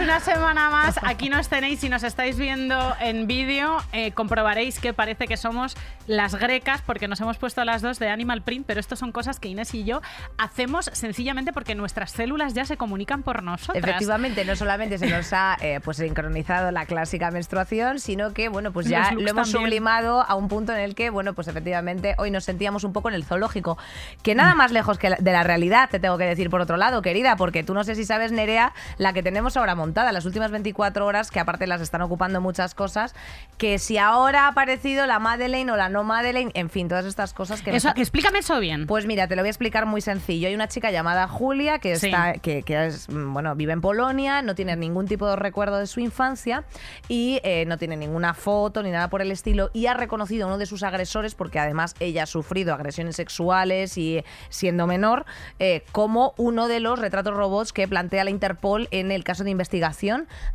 una semana más. Aquí nos tenéis, si nos estáis viendo en vídeo, eh, comprobaréis que parece que somos las grecas, porque nos hemos puesto las dos de Animal Print, pero esto son cosas que Inés y yo hacemos sencillamente porque nuestras células ya se comunican por nosotras. Efectivamente, no solamente se nos ha eh, pues sincronizado la clásica menstruación, sino que bueno, pues ya lo hemos también. sublimado a un punto en el que, bueno, pues efectivamente hoy nos sentíamos un poco en el zoológico. Que nada más lejos que la- de la realidad, te tengo que decir por otro lado, querida, porque tú no sé si sabes, Nerea, la que tenemos ahora montada, las últimas 24 horas, que aparte las están ocupando muchas cosas, que si ahora ha aparecido la Madeleine o la no Madeleine, en fin, todas estas cosas que Eso, ha- explícame eso bien. pues mira, te lo voy a explicar muy sencillo. Hay una chica llamada Julia que Sí. está, que, que es, mm, bueno, vive en Polonia, no tiene ningún tipo de recuerdo de su infancia y eh, no tiene ninguna foto ni nada por el estilo y ha reconocido a uno de sus agresores porque además ella ha sufrido agresiones sexuales y siendo menor eh, como uno de los retratos robots que plantea la Interpol en el caso de investigación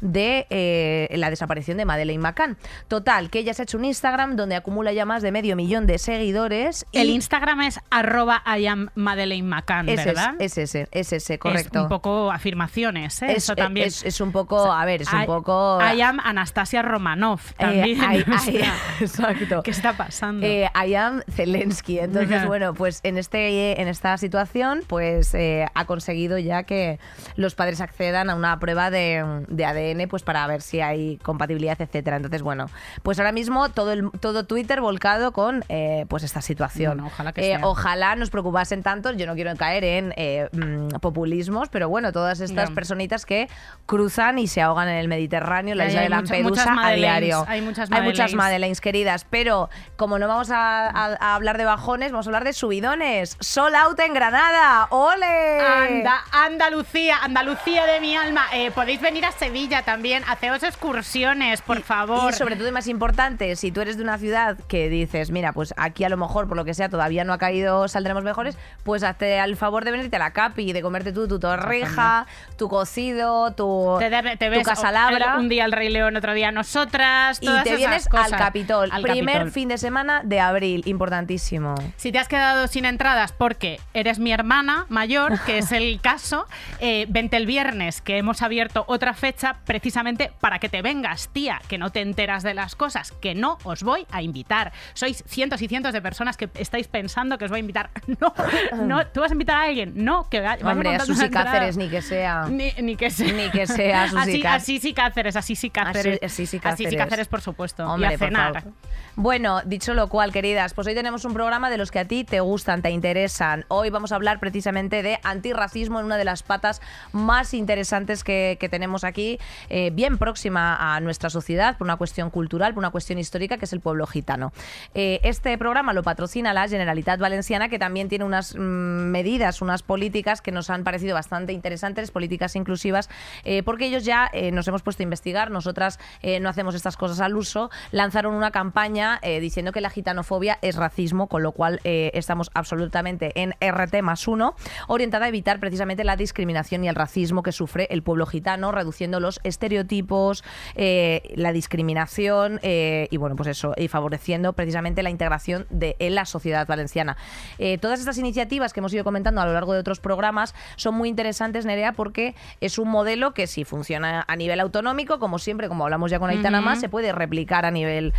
de eh, la desaparición de Madeleine McCann. Total, que ella se ha hecho un Instagram donde acumula ya más de medio millón de seguidores. y El Instagram es arroba I am Madeleine McCann, es ¿verdad? ese, es ese, es ese, Es correcto. un poco afirmaciones, ¿eh? Es- eso también. Es, es un poco, a ver, es un poco... I am Anastasia Romanov eh, también. I- o I- sea, exacto. ¿Qué está pasando? Eh, I am Zelensky. Entonces, bueno, pues en, este, en esta situación, pues eh, ha conseguido ya que los padres accedan a una prueba de, de ADN, pues para ver si hay compatibilidad, etcétera. Entonces, bueno, pues ahora mismo todo, el, todo Twitter volcado con eh, pues esta situación. Bueno, ojalá que Eh, sea. ojalá nos preocupasen tanto. Yo no quiero caer en eh, mm, populismos, pero bueno, todas estas personitas que cruzan y se ahogan en el Mediterráneo, la isla de Lampedusa muchas a Madeleines, diario. hay muchas Hay muchas Madeleines. Madeleines queridas, pero como no vamos a, a- a hablar de bajones, vamos a hablar de subidones. Sol out en Granada, ¡ole! Anda, Andalucía, Andalucía de mi alma. Eh, podéis venir a Sevilla también, haceos excursiones, por favor. Y sobre todo, y más importante, si tú eres de una ciudad que dices, mira, pues aquí a lo mejor, por lo que sea, todavía no ha caído, saldremos mejores, pues hazte al favor de venirte a la Capi y de comerte tú tu torrija, tu cocido, tu, te, debe- te tu ves casalabra. el- un día el Rey León, otro día nosotras. y todas te esas vienes cosas. al Capitol. Al Primer Capitol. fin de semana de abril, importantísimo. Si te has quedado sin entradas porque eres mi hermana mayor, que es el caso, eh, vente el viernes, que hemos abierto otra fecha precisamente para que te vengas, tía, que no te enteras de las cosas, que no os voy a invitar. Sois cientos y cientos de personas que estáis pensando que os voy a invitar. No, no, ¿tú vas a invitar a alguien? No, que vaya- vaya Hombre, a Susi. Cáceres, ni que sea. Ni, ni que sea. Ni que sea Susi así, Cá- así sí Cáceres, así sí Cáceres. Así- así sí Así sí Cáceres. Cáceres, por supuesto. Hombre, y a cenar. Bueno, dicho lo cual, queridas, pues hoy tenemos un programa de los que a ti te gustan, te interesan. Hoy vamos a hablar precisamente de antirracismo en una de las patas más interesantes que, que tenemos aquí, eh, bien próxima a nuestra sociedad, por una cuestión cultural, por una cuestión histórica, que es el pueblo gitano. Eh, este programa lo patrocina la Generalitat Valenciana, que también tiene unas mm, medidas, unas políticas que nos han parecido bastante interesantes, políticas inclusivas, eh, porque ellos ya nos hemos puesto a investigar, nosotras no hacemos estas cosas al uso, lanzaron una campaña diciendo que la gitanofobia es racismo, con lo cual estamos absolutamente en RT más uno, orientada a evitar precisamente la discriminación y el racismo que sufre el pueblo gitano, reduciendo los estereotipos, eh, la discriminación eh, y bueno, pues eso, y favoreciendo precisamente la integración de, en la sociedad valenciana. Eh, todas estas iniciativas que hemos ido comentando a lo largo de otros programas son muy interesantes, Nerea, porque es un modelo que si funciona a nivel autonómico, como siempre, como hablamos ya con Aitana más, se puede replicar a nivel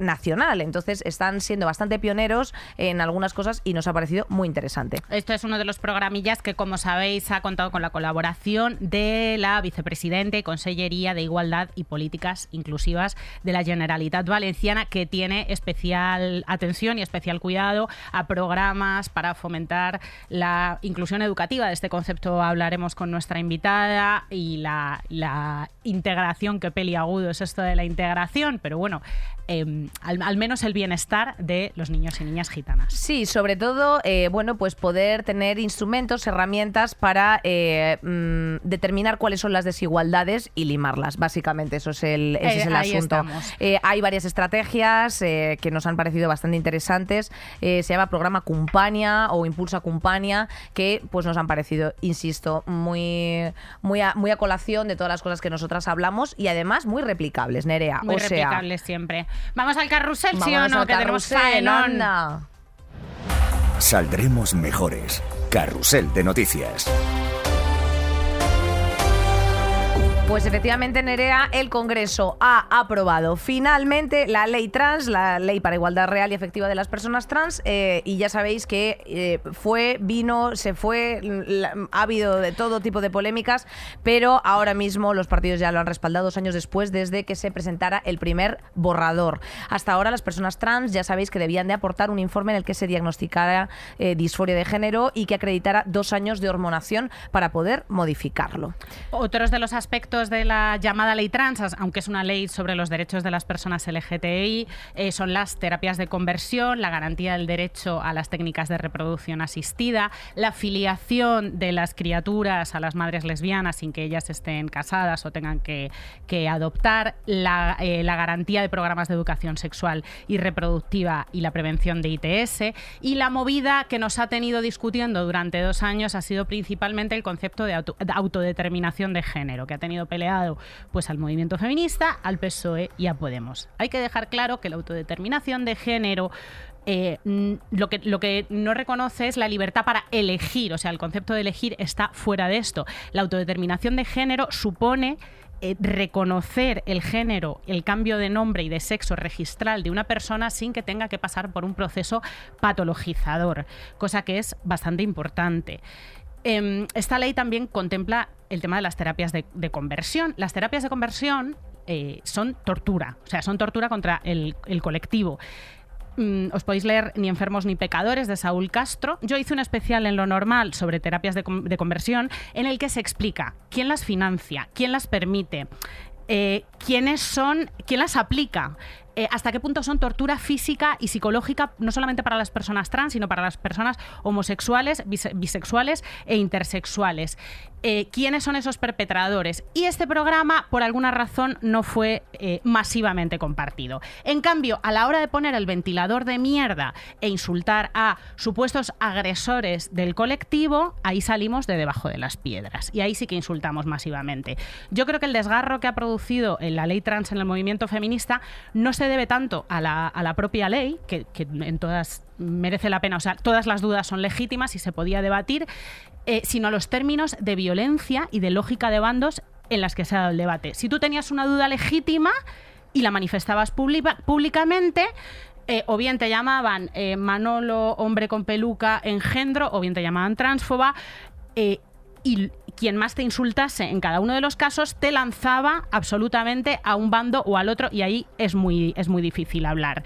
nacional. Entonces están siendo bastante pioneros en algunas cosas y nos ha parecido muy interesante. Esto es uno de los programillas que, como sabéis, ha contado con la colaboración de la vicepresidenta y Consellería de Igualdad y Políticas Inclusivas de la Generalitat Valenciana, que tiene especial atención y especial cuidado a programas para fomentar la inclusión educativa. De este concepto hablaremos con nuestra invitada y la, la integración, que peliagudo es esto de la integración, pero bueno, eh, al, al menos el bienestar de los niños y niñas gitanas. Sí, sobre todo, eh, bueno, pues poder tener instrumentos, herramientas para eh, mm, determinar cuáles son son las desigualdades y limarlas. Básicamente, eso es el, ese Eh, es el ahí asunto. Eh, hay varias estrategias eh, que nos han parecido bastante interesantes. Eh, se llama programa Cumpania o Impulsa Cumpania, que pues nos han parecido, insisto, muy, muy, a, muy a colación de todas las cosas que nosotras hablamos y además muy replicables, Nerea. Muy o sea, replicable siempre. Vamos al carrusel, ¿sí o no? Que tenemos carrusel, faenón. anda. Saldremos mejores. Carrusel de noticias. Pues efectivamente, Nerea, el Congreso ha aprobado finalmente la ley trans, la ley para igualdad real y efectiva de las personas trans, eh, y ya sabéis que eh, fue, vino, se fue, ha habido de todo tipo de polémicas, pero ahora mismo los partidos ya lo han respaldado dos años después desde que se presentara el primer borrador. Hasta ahora las personas trans ya sabéis que debían de aportar un informe en el que se diagnosticara eh, disforia de género y que acreditara dos años de hormonación para poder modificarlo. Otros de los aspectos de la llamada ley trans, aunque es una ley sobre los derechos de las personas LGTBI, eh, son las terapias de conversión, la garantía del derecho a las técnicas de reproducción asistida, la filiación de las criaturas a las madres lesbianas sin que ellas estén casadas o tengan que, que adoptar, la, eh, la garantía de programas de educación sexual y reproductiva y la prevención de ITS, y la movida que nos ha tenido discutiendo durante dos años ha sido principalmente el concepto de autodeterminación de género, que ha tenido peleado pues al movimiento feminista, al PSOE y a Podemos. Hay que dejar claro que la autodeterminación de género eh, mm, lo, que, lo que no reconoce es la libertad para elegir, o sea, el concepto de elegir está fuera de esto. La autodeterminación de género supone eh, reconocer el género, el cambio de nombre y de sexo registral de una persona sin que tenga que pasar por un proceso patologizador, cosa que es bastante importante. Em, esta ley también contempla el tema de las terapias de, conversión. Las terapias de conversión eh, son tortura, o sea, son tortura contra el, colectivo. Mm, os podéis leer Ni enfermos ni pecadores de Saúl Castro. Yo hice un especial en lo normal sobre terapias de conversión en el que se explica quién las financia, quién las permite, eh, quiénes son, quién las aplica. Eh, hasta qué punto son tortura física y psicológica, no solamente para las personas trans, sino para las personas homosexuales, bise- bisexuales e intersexuales. Eh, ¿Quiénes son esos perpetradores? Y este programa, por alguna razón, no fue eh, masivamente compartido. En cambio, a la hora de poner el ventilador de mierda e insultar a supuestos agresores del colectivo, ahí salimos de debajo de las piedras. Y ahí sí que insultamos masivamente. Yo creo que el desgarro que ha producido la ley trans en el movimiento feminista no se debe tanto a la, a la propia ley, que, que en todas merece la pena, o sea, todas las dudas son legítimas y se podía debatir, eh, sino a los términos de violencia y de lógica de bandos en las que se ha dado el debate. Si tú tenías una duda legítima y la manifestabas pública- públicamente, eh, o bien te llamaban eh, Manolo, hombre con peluca, engendro, o bien te llamaban transfoba, y quien más te insultase en cada uno de los casos te lanzaba absolutamente a un bando o al otro, y ahí es muy, es muy difícil hablar.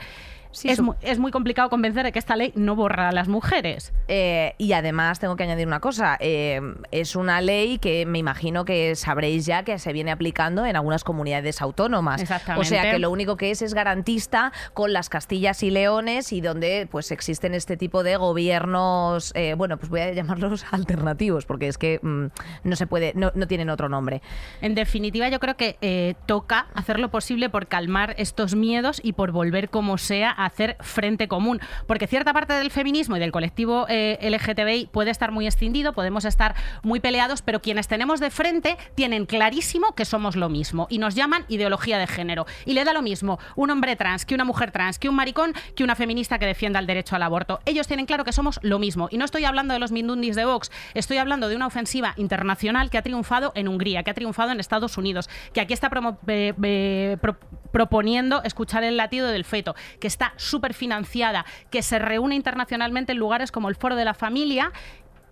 Sí, es, su- mu- es muy complicado convencer de que esta ley no borra a las mujeres. Eh, y además tengo que añadir una cosa, eh, es una ley que me imagino que sabréis ya que se viene aplicando en algunas comunidades autónomas. Exactamente. O sea que lo único que es es garantista con las Castillas y Leones y donde pues existen este tipo de gobiernos, eh, bueno, pues voy a llamarlos alternativos porque es que mm, no se puede, no, no tienen otro nombre. En definitiva, yo creo que toca hacer lo posible por calmar estos miedos y por volver como sea a hacer frente común. Porque cierta parte del feminismo y del colectivo eh, LGTBI puede estar muy escindido, podemos estar muy peleados, pero quienes tenemos de frente tienen clarísimo que somos lo mismo y nos llaman ideología de género. Y le da lo mismo un hombre trans que una mujer trans, que un maricón, que una feminista que defienda el derecho al aborto. Ellos tienen claro que somos lo mismo. Y no estoy hablando de los mindundis de Vox, estoy hablando de una ofensiva internacional que ha triunfado en Hungría, que ha triunfado en Estados Unidos, que aquí está eh, eh, pro- proponiendo escuchar el latido del feto, que está súper financiada, que se reúne internacionalmente en lugares como el Foro de la Familia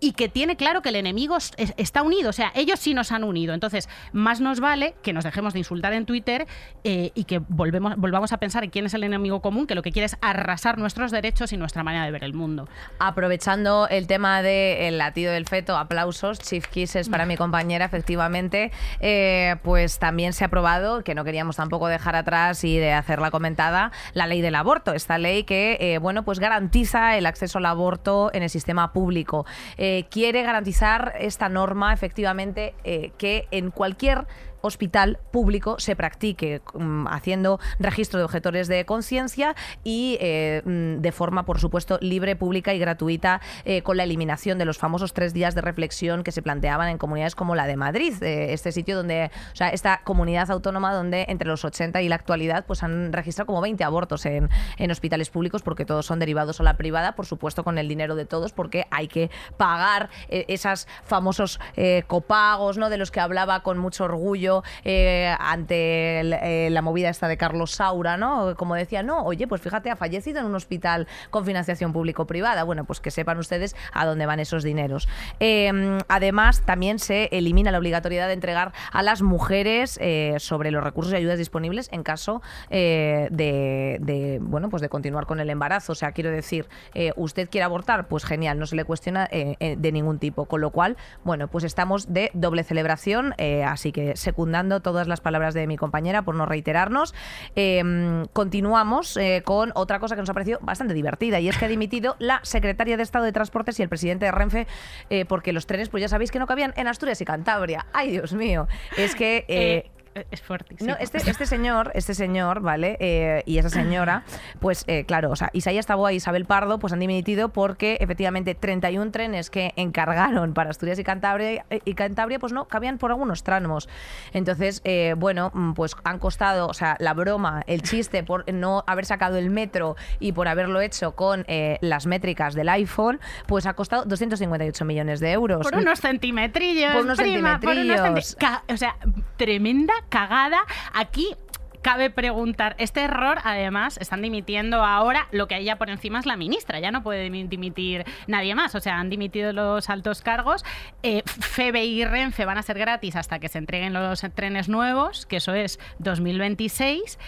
y que tiene claro que el enemigo es- es- está unido, o sea, ellos sí nos han unido. Entonces, más nos vale que nos dejemos de insultar en Twitter eh, y que volvemos, volvamos a pensar en quién es el enemigo común, que lo que quiere es arrasar nuestros derechos y nuestra manera de ver el mundo. Aprovechando el tema del latido del feto, aplausos, Chief Kisses para mi compañera, efectivamente, eh, pues también se ha aprobado, que no queríamos tampoco dejar atrás y de hacerla comentada, la ley del aborto, esta ley que, eh, bueno, pues garantiza el acceso al aborto en el sistema público. Eh, quiere garantizar esta norma, efectivamente, eh, que en cualquier hospital público se practique mm, haciendo registro de objetores de conciencia y eh, mm, de forma, por supuesto, libre, pública y gratuita, eh, con la eliminación de los famosos tres días de reflexión que se planteaban en comunidades como la de Madrid, eh, este sitio donde, o sea, esta comunidad autónoma donde entre los 80 y la actualidad pues han registrado como 20 abortos en, en hospitales públicos porque todos son derivados a la privada, por supuesto con el dinero de todos porque hay que pagar esos famosos copagos, ¿no? De los que hablaba con mucho orgullo eh, ante eh, la movida esta de Carlos Saura, ¿no? Como decía, no, oye, pues fíjate, ha fallecido en un hospital con financiación público-privada. Bueno, pues que sepan ustedes a dónde van esos dineros. Em, además, también se elimina la obligatoriedad de entregar a las mujeres eh, sobre los recursos y ayudas disponibles en caso de, bueno, pues de continuar con el embarazo. O sea, quiero decir, usted quiere abortar, pues genial, no se le cuestiona de ningún tipo. Con lo cual, bueno, pues estamos de doble celebración, así que secundaria todas las palabras de mi compañera por no reiterarnos. Em, continuamos eh, con otra cosa que nos ha parecido bastante divertida y es que ha dimitido la secretaria de Estado de Transportes y el presidente de Renfe eh, porque los trenes, pues ya sabéis que no cabían en Asturias y Cantabria. Ay, Dios mío. Es que... Eh, es fuerte. No, este, este, señor, este señor, ¿vale? Eh, y esa señora, pues eh, claro, o sea, Isaías Taboa y Isabel Pardo, pues han dimitido porque efectivamente 31 trenes que encargaron para Asturias y Cantabria, y Cantabria pues no cabían por algunos tramos. Entonces, bueno, mm, pues han costado, o sea, la broma, el chiste por no haber sacado el metro y por haberlo hecho con las métricas del iPhone, pues ha costado 258 millones de euros. Por unos centimetrillos. Por unos centimetrillos. o sea, tremenda cagada. Aquí cabe preguntar, este error además están dimitiendo ahora, lo que hay ya por encima es la ministra, ya no puede dimitir nadie más, o sea, han dimitido los altos cargos, eh, FEBE y Renfe van a ser gratis hasta que se entreguen los trenes nuevos, que eso es 2026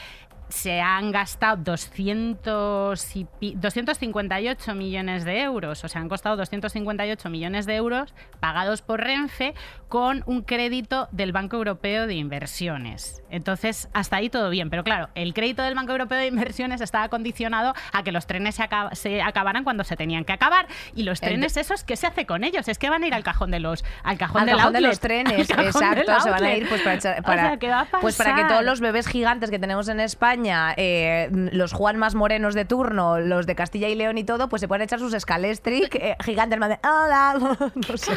se han gastado 200 y 258 millones de euros, o sea, han costado 258 millones de euros pagados por Renfe con un crédito del Banco Europeo de Inversiones. Entonces, hasta ahí todo bien, pero claro, el crédito del Banco Europeo de Inversiones estaba condicionado a que los trenes se, acabaran cuando se tenían que acabar. Y los trenes esos, ¿qué se hace con ellos? Es que van a ir al cajón de los al cajón, de los trenes, exacto, se van a ir pues para, pues para que todos los bebés gigantes que tenemos en España eh, los Juan más morenos de turno, los de Castilla y León y todo, pues se pueden echar sus escalestric eh, gigantes de hola, no sé.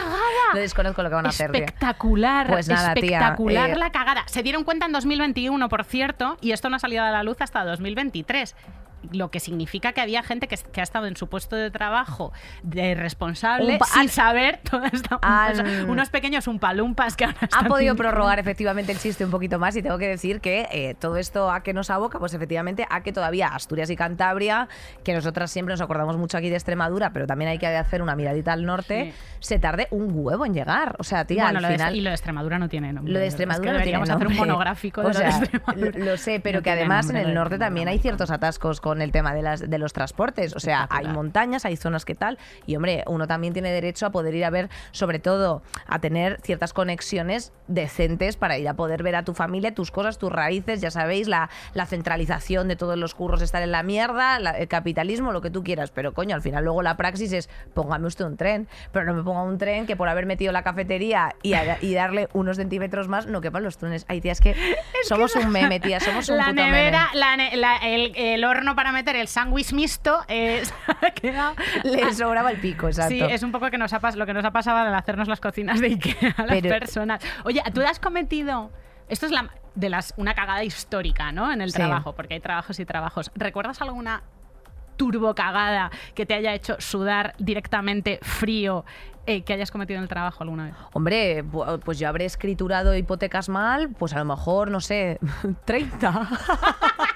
No desconozco lo que van a hacer. Espectacular, pues nada, espectacular eh, la cagada. Se dieron cuenta en 2021, por cierto, y esto no ha salido a la luz hasta 2023 lo que significa que había gente que, ha estado en su puesto de trabajo de responsable sin saber toda esta unos pequeños umpalumpas que ahora ha podido prorrogar efectivamente el chiste un poquito más y tengo que decir que eh, todo esto a que nos aboca pues efectivamente a que todavía Asturias y Cantabria que nosotras siempre nos acordamos mucho aquí de Extremadura pero también hay que hacer una miradita al norte se tarde un huevo en llegar. O sea tía al final y lo de Extremadura no tiene nombre lo de Extremadura no deberíamos hacer un monográfico de lo, lo, sé pero que además en el norte también hay ciertos atascos con el tema de, las, de los transportes. O sea, hay montañas, hay zonas que tal. Y hombre, uno también tiene derecho a poder ir a ver, sobre todo, a tener ciertas conexiones decentes para ir a poder ver a tu familia, tus cosas, tus raíces. Ya sabéis, la, la centralización de todos los curros estar en la mierda, el capitalismo, lo que tú quieras. Pero coño, al final luego la praxis es póngame usted un tren, pero no me ponga un tren que por haber metido la cafetería y, y darle unos centímetros más no quepan los trenes. Hay tías que somos un meme, tía, somos un la puto nevera, el, el horno para meter el sándwich mixto es, le sobraba el pico, exacto. Sí, es un poco que nos ha, lo que nos ha pasado al hacernos las cocinas de Ikea a las personas. Oye, ¿tú has cometido... Esto es la, de las, una cagada histórica, ¿no? En el trabajo, porque hay trabajos y trabajos. ¿Recuerdas alguna turbo cagada que te haya hecho sudar directamente frío eh, que hayas cometido en el trabajo alguna vez? Hombre, pues yo habré escriturado hipotecas mal, pues a lo mejor, no sé, 30.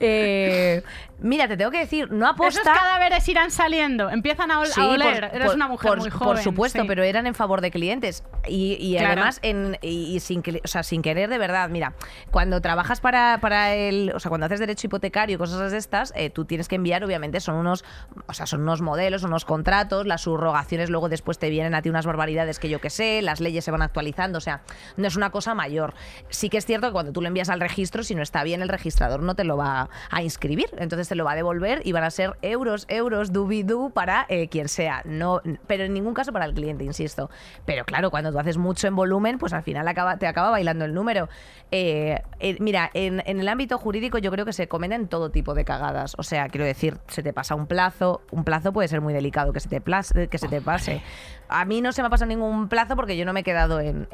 eh, Mira, te tengo que decir, no aposta... Esos cadáveres irán saliendo, empiezan a, oler. Eres una mujer muy joven. Por supuesto, pero eran en favor de clientes. Y, además, en, y, sin, o sea, sin querer de verdad. Mira, cuando trabajas para, para el... O sea, cuando haces derecho hipotecario y cosas de estas, eh, tú tienes que enviar, obviamente, son unos, o sea, son unos modelos, unos contratos, las subrogaciones luego después te vienen a ti unas barbaridades que yo que sé, las leyes se van actualizando, o sea, no es una cosa mayor. Sí que es cierto que cuando tú lo envías al registro, si no está bien, el registrador no te lo va a inscribir. Entonces entonces te lo va a devolver y van a ser euros, euros, dubi-du para eh, quien sea. No, pero en ningún caso para el cliente, insisto. Pero claro, cuando tú haces mucho en volumen, pues al final acaba, te acaba bailando el número. Eh, eh, mira, en, en el ámbito jurídico yo creo que se cometen todo tipo de cagadas. O sea, quiero decir, se te pasa un plazo, un plazo puede ser muy delicado que se te, plas- que se te pase. A mí no se me ha pasado ningún plazo porque yo no me he quedado en,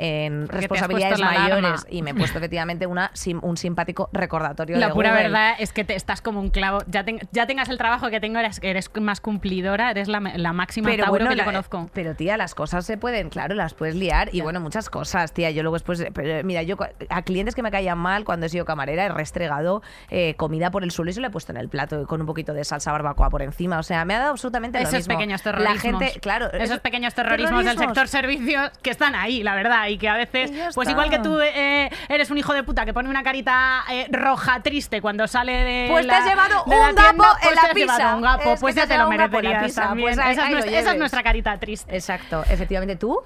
responsabilidades alarma. mayores y me he puesto efectivamente una, sim- un simpático recordatorio La de pura Google. verdad es que te estás como un clavo. Ya, ten- ya tengas el trabajo que tengo, eres, eres más cumplidora, eres la, la máxima pero bueno, que yo la- conozco. Pero tía, las cosas se pueden, claro, las puedes liar y bueno, muchas cosas, tía. Yo luego después, pero mira, yo a clientes que me caían mal cuando he sido camarera he restregado eh, comida por el suelo y se lo he puesto en el plato con un poquito de salsa barbacoa por encima. O sea, me ha dado absolutamente lo Esos mismo. pequeños La terrorismos. gente, claro, Esos eso- pequeños terrorismos, del sector servicios que están ahí, la verdad. Y que a veces, pues igual que tú eh, eres un hijo de puta que pone una carita eh, roja triste cuando sale de. Pues te la- has llevado de la un tienda, gapo pues en la pizza. Un gapo, Es pues ya te lo en merecerías también. pues ahí- esa, es ahí nuestra, esa es lleves. nuestra carita triste. Exacto, efectivamente tú.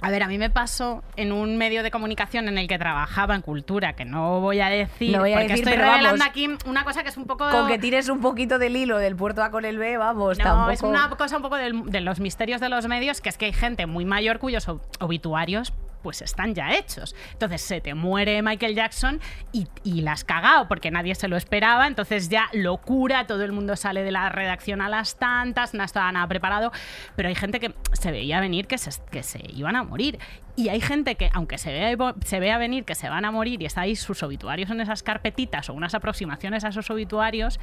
A ver, a mí me pasó en un medio de comunicación en el que trabajaba en cultura, que no voy a decir, No voy a porque decir, estoy revelando vamos. aquí una cosa que es un poco... Con que tires un poquito del hilo del puerto A con el B, vamos, No, tampoco. es una cosa un poco del- de los misterios de los medios, que es que hay gente muy mayor cuyos ob- obituarios pues están ya hechos. Entonces se te muere Michael Jackson y, y la has cagado porque nadie se lo esperaba, entonces ya locura, todo el mundo sale de la redacción a las tantas, no estaba nada preparado, pero hay gente que se veía venir que se, que se iban a morir. Y hay gente que, aunque se vea, se vea venir que se van a morir y está ahí sus obituarios en esas carpetitas o unas aproximaciones a esos obituarios,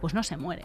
pues no se muere.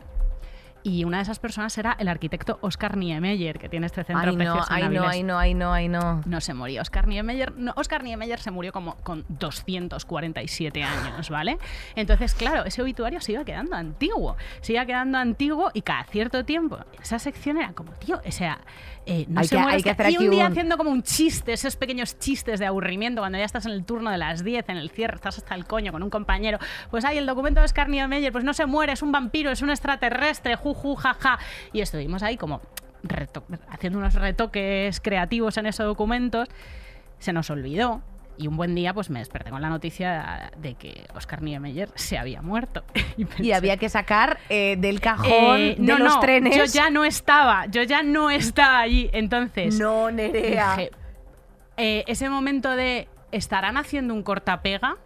Y una de esas personas era el arquitecto Oscar Niemeyer, que tiene este centro Ay, no, precioso en ay, no, ay, no, ay, no, ay, no. No se murió Oscar Niemeyer. No, Oscar Niemeyer se murió como con 247 años, ¿vale? Entonces, claro, ese obituario se iba quedando antiguo. Se iba quedando antiguo y cada cierto tiempo esa sección era como, tío, o sea, eh, no Hay se que- muere hay que este- hacer Y un día un- haciendo como un chiste, esos pequeños chistes de aburrimiento, cuando ya estás en el turno de las 10, en el cierre, estás hasta el coño con un compañero. Pues hay el documento de Oscar Niemeyer, pues no se muere, es un vampiro, es un extraterrestre, juju, jaja. Y estuvimos ahí como haciendo unos retoques creativos en esos documentos, se nos olvidó. Y un buen día pues me desperté con la noticia de que Oscar Niemeyer se había muerto. Y, había que sacar eh, del cajón eh, de no, los no, trenes. Yo ya no estaba, yo ya no estaba allí. Entonces, No, Nerea. dije, eh, ese momento de estarán haciendo un cortapega.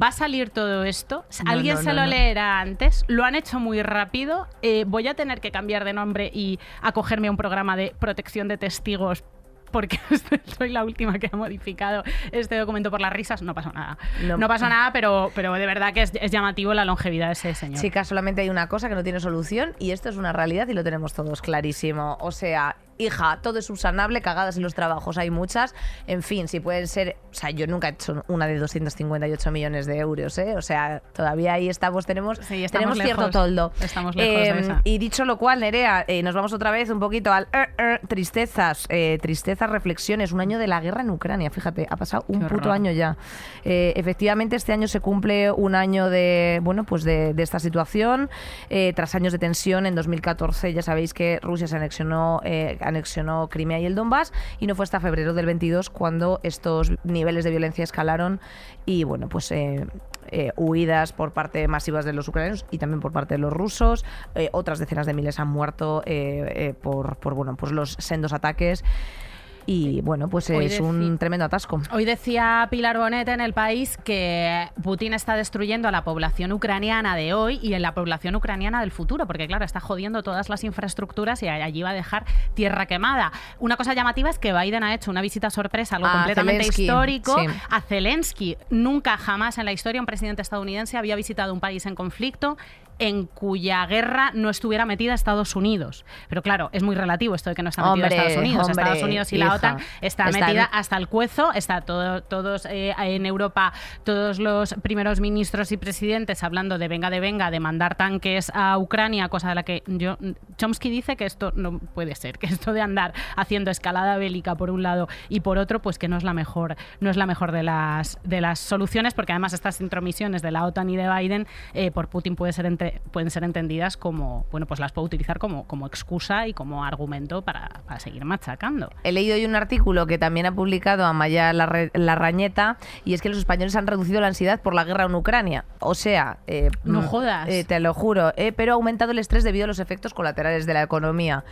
¿Va a salir todo esto? ¿Alguien no, se lo leerá antes? ¿Lo han hecho muy rápido? Eh, ¿Voy a tener que cambiar de nombre y acogerme a un programa de protección de testigos? Porque soy la última que ha modificado este documento por las risas. No pasó nada. No. No, pasó nada, pero, pero de verdad que es, es llamativo la longevidad de ese señor. Chicas, solamente hay una cosa que no tiene solución y esto es una realidad y lo tenemos todos clarísimo. O sea, hija, todo es subsanable, cagadas en los trabajos hay muchas. En fin, si pueden ser. O sea, yo nunca he hecho una de 258 millones de euros, ¿eh? O sea, todavía ahí estamos, tenemos, Sí, estamos tenemos cierto toldo. Estamos lejos de Eh, esa. Y dicho lo cual, Nerea, eh, nos vamos otra vez un poquito al er, er, tristezas, eh, tristezas, reflexiones. Un año de la guerra en Ucrania, fíjate, ha pasado un Qué puto horror. año ya. Eh, efectivamente, este año se cumple un año de, bueno, pues de, de esta situación. Eh, tras años de tensión, en 2014 ya sabéis que Rusia se anexionó, anexionó Crimea y el Donbass y no fue hasta febrero del 22 cuando estos niveles de violencia escalaron y, bueno, pues... eh, eh, huidas por parte masivas de los ucranianos y también por parte de los rusos. Eh, otras decenas de miles han muerto por, por bueno, pues los sendos ataques. Y bueno, pues Hoy es un tremendo atasco. Hoy decía Pilar Bonet en el país que Putin está destruyendo a la población ucraniana de hoy y a la población ucraniana del futuro, porque claro, está jodiendo todas las infraestructuras y allí va a dejar tierra quemada. Una cosa llamativa es que Biden ha hecho una visita sorpresa, algo A completamente Zelensky, histórico, sí. a Zelensky. Nunca jamás en la historia un presidente estadounidense había visitado un país en conflicto en cuya guerra no estuviera metida Estados Unidos. Pero claro, es muy relativo esto de que no está metido Hombre, Estados Unidos. hombre, Estados Unidos y la. OTAN está Están- metida hasta el cuezo, está todo, todos eh, en Europa, todos los primeros ministros y presidentes hablando de venga de venga, de mandar tanques a Ucrania, cosa de la que yo Chomsky dice que esto no puede ser, que esto de andar haciendo escalada bélica por un lado y por otro, pues que no es la mejor, no es la mejor de las de las soluciones, porque además estas intromisiones de la OTAN y de Biden eh, por Putin puede ser entendido pueden ser entendidas como, bueno, pues las puedo utilizar como, como excusa y como argumento para, para seguir machacando. He leído hoy un artículo que también ha publicado Amaya Larrañeta y es que los españoles han reducido la ansiedad por la guerra en Ucrania. O sea, eh, No mm, jodas. eh, te lo juro, eh, pero ha aumentado el estrés debido a los efectos colaterales de la economía.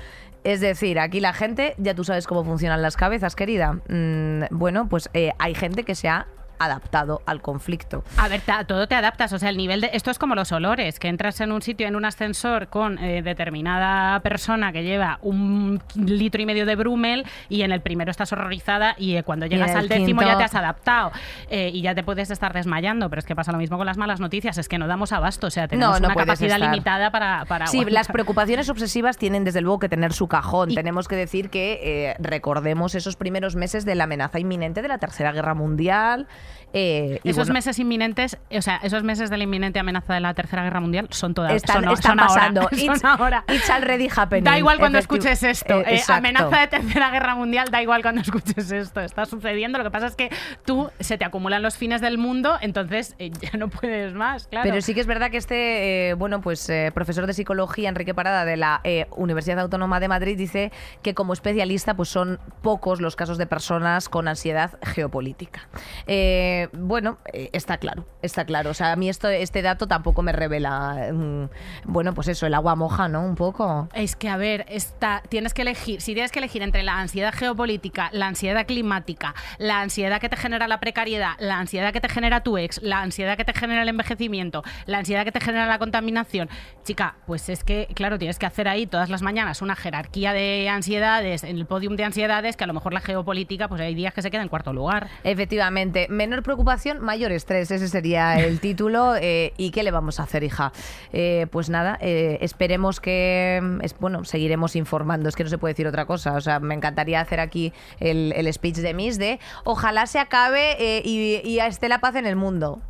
Es decir, aquí la gente, ya tú sabes cómo funcionan las cabezas, querida. Mm, bueno, pues hay gente que se ha adaptado al conflicto. A ver, todo te adaptas, o sea, el nivel de... Esto es como los olores, que entras en un sitio, en un ascensor con eh, determinada persona que lleva un litro y medio de Brumel y en el primero estás horrorizada y eh, cuando llegas al décimo ya te has adaptado eh, y ya te puedes estar desmayando, pero es que pasa lo mismo con las malas noticias, es que no damos abasto, o sea, tenemos no una capacidad estar. limitada para... para Sí, aguantar. las preocupaciones obsesivas tienen desde luego que tener su cajón. Y- Tenemos que decir que recordemos esos primeros meses de la amenaza inminente de la Tercera Guerra Mundial. Eh, y Esos bueno, meses inminentes, o sea, esos meses de la inminente amenaza de la Tercera Guerra Mundial son todas están, son, están son ahora, pasando. son It's, ahora. it's already happening. Da igual cuando escuches esto. Eh, eh, amenaza de tercera guerra mundial, da igual cuando escuches esto. Está sucediendo. Lo que pasa es que tú se te acumulan los fines del mundo, entonces ya no puedes más, claro. Pero sí que es verdad que este, bueno, pues profesor de psicología, Enrique Parada, de la Universidad Autónoma de Madrid, dice que como especialista, pues son pocos los casos de personas con ansiedad geopolítica. Eh, bueno, eh, está claro, está claro. O sea, a mí esto, este dato tampoco me revela, mm, bueno, pues eso, el agua moja, ¿no? Un poco. Es que, a ver, está, tienes que elegir, si tienes que elegir entre la ansiedad geopolítica, la ansiedad climática, la ansiedad que te genera la precariedad, la ansiedad que te genera tu ex, la ansiedad que te genera el envejecimiento, la ansiedad que te genera la contaminación, chica, pues es que, claro, tienes que hacer ahí todas las mañanas una jerarquía de ansiedades, en el podium de ansiedades, que a lo mejor la geopolítica, pues hay días que se queda en cuarto lugar. Efectivamente, menor preocupación, mayor estrés, ese sería el título. eh, ¿Y qué le vamos a hacer, hija? Eh, pues nada, eh, esperemos que, mm, es, bueno, seguiremos informando, es que no se puede decir otra cosa. O sea, me encantaría hacer aquí el, el speech de Miss de ojalá se acabe eh, y, y esté la paz en el mundo.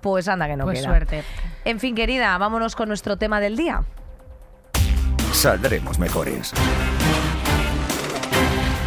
Pues anda que no pues queda. suerte. En fin, querida, vámonos con nuestro tema del día. Saldremos mejores.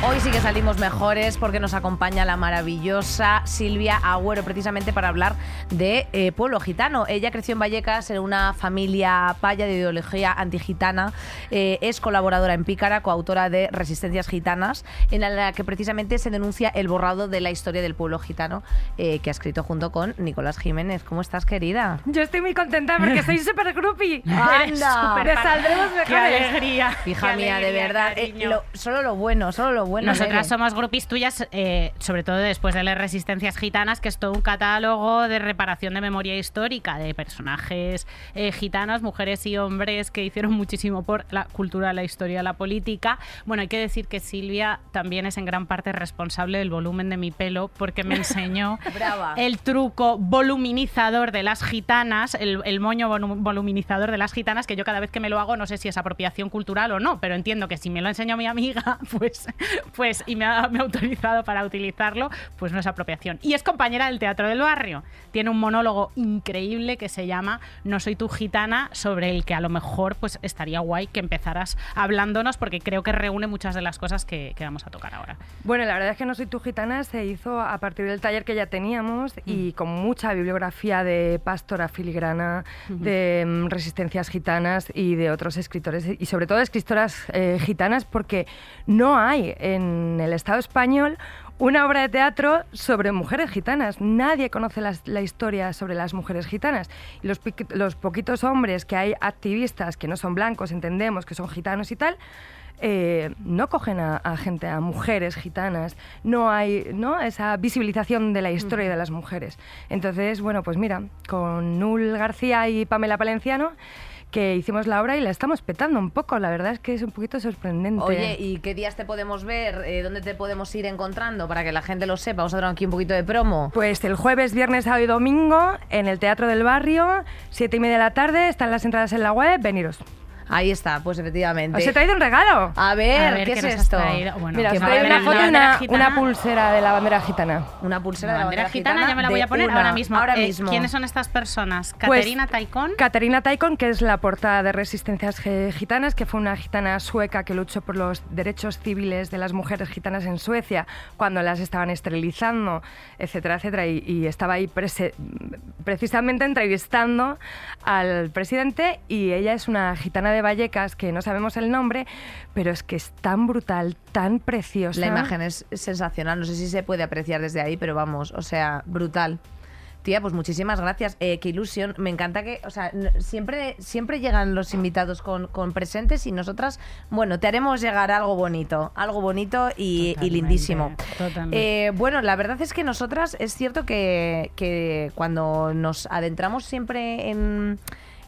Hoy sí que salimos mejores porque nos acompaña la maravillosa Silvia Agüero, precisamente para hablar de eh, pueblo gitano. Ella creció en Vallecas en una familia paya de ideología antigitana. Eh, es colaboradora en Pícara, coautora de Resistencias Gitanas, en la que precisamente se denuncia el borrado de la historia del pueblo gitano eh, que ha escrito junto con Nicolás Jiménez. ¿Cómo estás, querida? Yo estoy muy contenta porque soy súper groupie. Eres Anda. súper De fan. Saldremos ¡Qué Mejores. alegría! Hija qué mía, de alegría, verdad. eh, lo- solo lo bueno, solo lo bueno. Nosotras somos grupis tuyas, eh, sobre todo después de las Resistencias Gitanas, que es todo un catálogo de reparación de memoria histórica de personajes eh, gitanos, mujeres y hombres que hicieron muchísimo por la cultura, la historia, la política. Bueno, hay que decir que Silvia también es en gran parte responsable del volumen de mi pelo porque me enseñó el truco voluminizador de las gitanas, el, el moño volu- voluminizador de las gitanas, que yo cada vez que me lo hago no sé si es apropiación cultural o no, pero entiendo que si me lo enseñó mi amiga, pues, pues y me ha, me ha autorizado para utilizarlo, pues no es apropiación. Y es compañera del Teatro del Barrio. Tiene un monólogo increíble que se llama No soy tu gitana, sobre el que a lo mejor pues estaría guay que empezaras hablándonos, porque creo que reúne muchas de las cosas que, que vamos a tocar ahora. Bueno, la verdad es que No soy tu gitana se hizo a partir del taller que ya teníamos y con mucha bibliografía de Pastora Filigrana, de mm, Resistencias Gitanas y de otros escritores y sobre todo escritoras eh, gitanas porque no hay en el Estado español una obra de teatro sobre mujeres gitanas. Nadie conoce las- la historia sobre las mujeres gitanas. Y los, poquitos hombres que hay activistas que no son blancos, entendemos que son gitanos y tal, eh, no cogen a, a gente, a mujeres gitanas, no hay ¿no? esa visibilización de la historia de las mujeres. Entonces, bueno, pues mira, con Nul García y Pamela Palenciano, que hicimos la obra y la estamos petando un poco, la verdad es que es un poquito sorprendente. Oye, ¿y qué días te podemos ver? Eh, ¿Dónde te podemos ir encontrando? Para que la gente lo sepa. Vamos a dar aquí un poquito de promo. Pues el jueves, viernes, sábado y domingo en el Teatro del Barrio, siete y media de la tarde, están las entradas en la web, veniros. Ahí está, pues efectivamente. Os he traído un regalo. A ver, A ver, ¿qué, ¿qué es esto? Bueno, Mira, os traigo una foto la y una, una pulsera de la bandera gitana. Una pulsera La de la bandera gitana, ya me la voy a poner una- ahora mismo. Ahora Eh, mismo. ¿Quiénes son estas personas? Pues, Caterina Taikon. Caterina Taikon, que es la portada de Resistencias Gitanas, que fue una gitana sueca que luchó por los derechos civiles de las mujeres gitanas en Suecia cuando las estaban esterilizando, etcétera, etcétera. Y, y estaba ahí precisamente entrevistando al presidente y ella es una gitana de Vallecas que no sabemos el nombre, pero es que es tan brutal, tan preciosa. La imagen es sensacional, no sé si se puede apreciar desde ahí, pero vamos, o sea, brutal. Tía, pues muchísimas gracias. Eh, qué ilusión. Me encanta que, o sea, siempre, siempre llegan los invitados con, con presentes y nosotras, bueno, te haremos llegar algo bonito, algo bonito y, y lindísimo. totalmente. Eh, bueno, la verdad es que nosotras es cierto que, que cuando nos adentramos siempre en,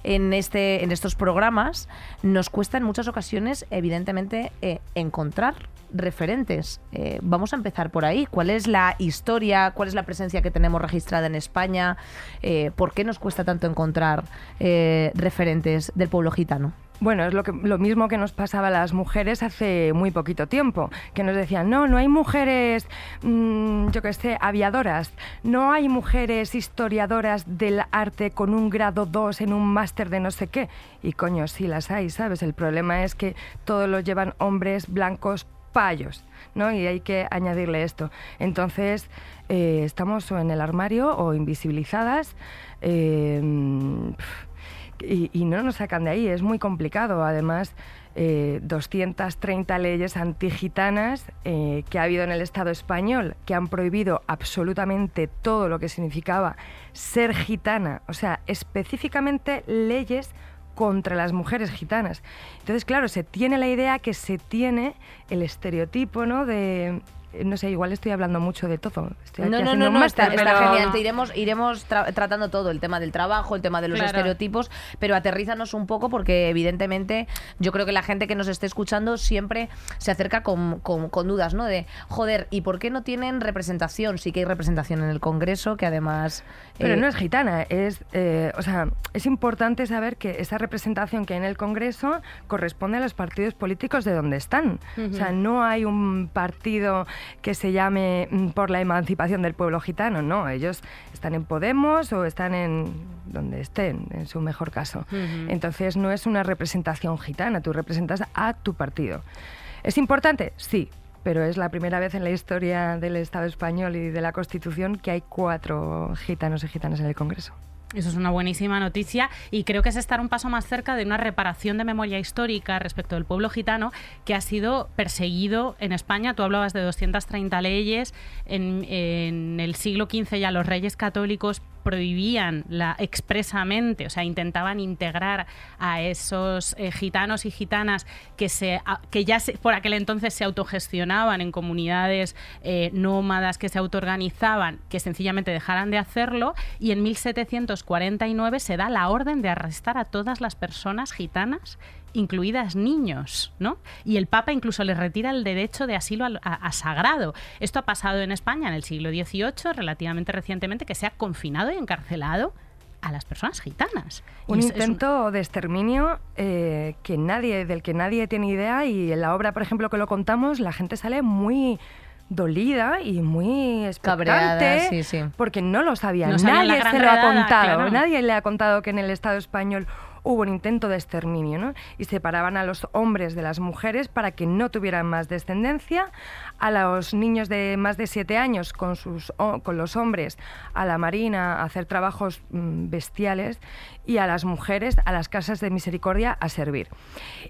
en, este, en estos programas, nos cuesta en muchas ocasiones, evidentemente, eh, encontrar referentes. Eh, vamos a empezar por ahí. ¿Cuál es la historia? ¿Cuál es la presencia que tenemos registrada en España? Eh, ¿Por qué nos cuesta tanto encontrar referentes del pueblo gitano? Bueno, es lo, que, lo mismo que nos pasaba a las mujeres hace muy poquito tiempo, que nos decían, no, no hay mujeres, mm, yo qué sé, aviadoras, no hay mujeres historiadoras del arte con un grado 2 en un máster de no sé qué. Y coño, sí las hay, ¿sabes? El problema es que todos lo llevan hombres blancos payos, ¿no? Y hay que añadirle esto. Entonces, eh, estamos o en el armario o invisibilizadas. eh, y, no nos sacan de ahí, es muy complicado. Además, eh, 230 leyes antigitanas eh, que ha habido en el Estado español que han prohibido absolutamente todo lo que significaba ser gitana, o sea, específicamente leyes contra las mujeres gitanas. Entonces, claro, se tiene la idea que se tiene el estereotipo, ¿no? De no sé, igual estoy hablando mucho de todo. Estoy aquí No, no, no, no, está, está pero- genial. Te iremos, iremos tra- tratando todo, el tema del trabajo, el tema de los Claro. estereotipos, pero aterrízanos un poco porque evidentemente yo creo que la gente que nos esté escuchando siempre se acerca con, con- con dudas, ¿no? De, joder, ¿y por qué no tienen representación? Sí que hay representación en el Congreso, que además... Pero eh, no es gitana, es, eh, o sea, es importante saber que esa representación que hay en el Congreso corresponde a los partidos políticos de donde están. O sea, no hay un partido que se llame mm, por la emancipación del pueblo gitano, no, ellos están en Podemos o están en donde estén, en su mejor caso. Entonces no es una representación gitana, tú representas a tu partido. ¿Es importante? Sí, pero es la primera vez en la historia del Estado español y de la Constitución que hay cuatro gitanos y gitanas en el Congreso. Eso es una buenísima noticia y creo que es estar un paso más cerca de una reparación de memoria histórica respecto del pueblo gitano que ha sido perseguido en España. Tú hablabas de 230 leyes. En, en el siglo XV ya los reyes católicos prohibían la, expresamente, o sea, intentaban integrar a esos eh, gitanos y gitanas que, se, que ya por aquel entonces se autogestionaban en comunidades eh, nómadas, que se autoorganizaban, que sencillamente dejaran de hacerlo y en 1749 se da la orden de arrestar a todas las personas gitanas incluidas niños, ¿no? Y el Papa incluso les retira el derecho de asilo a, a sagrado. Esto ha pasado en España en el siglo XVIII, relativamente recientemente, que se ha confinado y encarcelado a las personas gitanas. Un es- es intento de exterminio eh, que nadie, del que nadie tiene idea y en la obra, por ejemplo, que lo contamos, la gente sale muy dolida y muy Cabreada, sí, sí. porque no lo sabía. No nadie se lo ha contado. claro. Nadie le ha contado que en el Estado español hubo un intento de exterminio, ¿no? Y separaban a los hombres de las mujeres para que no tuvieran más descendencia, a los niños de más de siete años con, sus, con los hombres a la marina a hacer trabajos mm, bestiales y a las mujeres a las casas de misericordia a servir.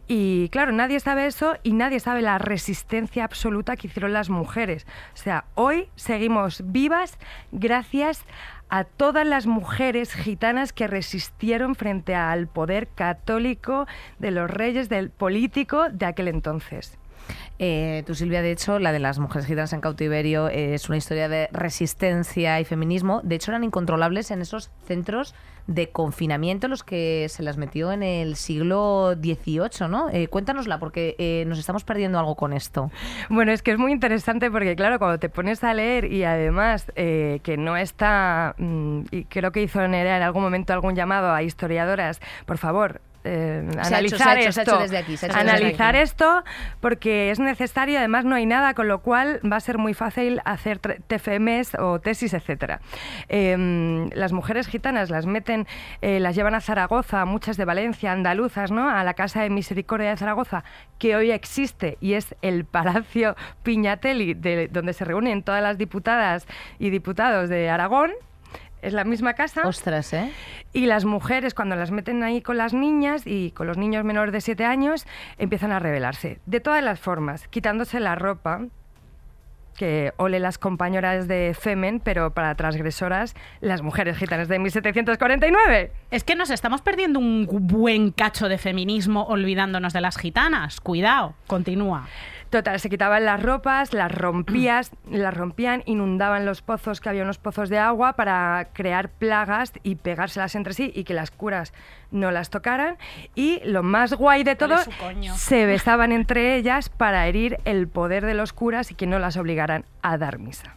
Y claro, nadie sabe eso y nadie sabe la resistencia absoluta que hicieron las mujeres. O sea, hoy seguimos vivas gracias a todas las mujeres gitanas que resistieron frente al poder católico de los reyes del político de aquel entonces. Eh, tú, Silvia, de hecho, la de las mujeres gitanas en cautiverio es una historia de resistencia y feminismo. De hecho, eran incontrolables en esos centros de confinamiento en los que se las metió en el siglo XVIII, ¿no? Eh, cuéntanosla, porque eh, nos estamos perdiendo algo con esto. Bueno, es que es muy interesante porque, claro, cuando te pones a leer y además eh, que no está, mm, y creo que hizo en algún momento algún llamado a historiadoras, por favor, eh, analizar hecho, esto. desde aquí, desde analizar esto porque es necesario, además no hay nada, con lo cual va a ser muy fácil hacer TFMs o tesis, etcétera. Eh, las mujeres gitanas las meten, eh, las llevan a Zaragoza, muchas de Valencia, andaluzas, ¿no? A la Casa de Misericordia de Zaragoza, que hoy existe y es el Palacio Piñatelli, de, donde se reúnen todas las diputadas y diputados de Aragón. Es la misma casa. Ostras, ¿eh? Y las mujeres, cuando las meten ahí con las niñas y con los niños menores de 7 años, empiezan a rebelarse. De todas las formas, quitándose la ropa, que ole las compañeras de Femen, pero para transgresoras, las mujeres gitanas de 1749. Es que nos estamos perdiendo un buen cacho de feminismo olvidándonos de las gitanas. Cuidado, continúa. Total, se quitaban las ropas, las rompías, las rompían, inundaban los pozos, que había unos pozos de agua para crear plagas y pegárselas entre sí y que las curas no las tocaran. Y lo más guay de todo, se besaban entre ellas para herir el poder de los curas y que no las obligaran a dar misa.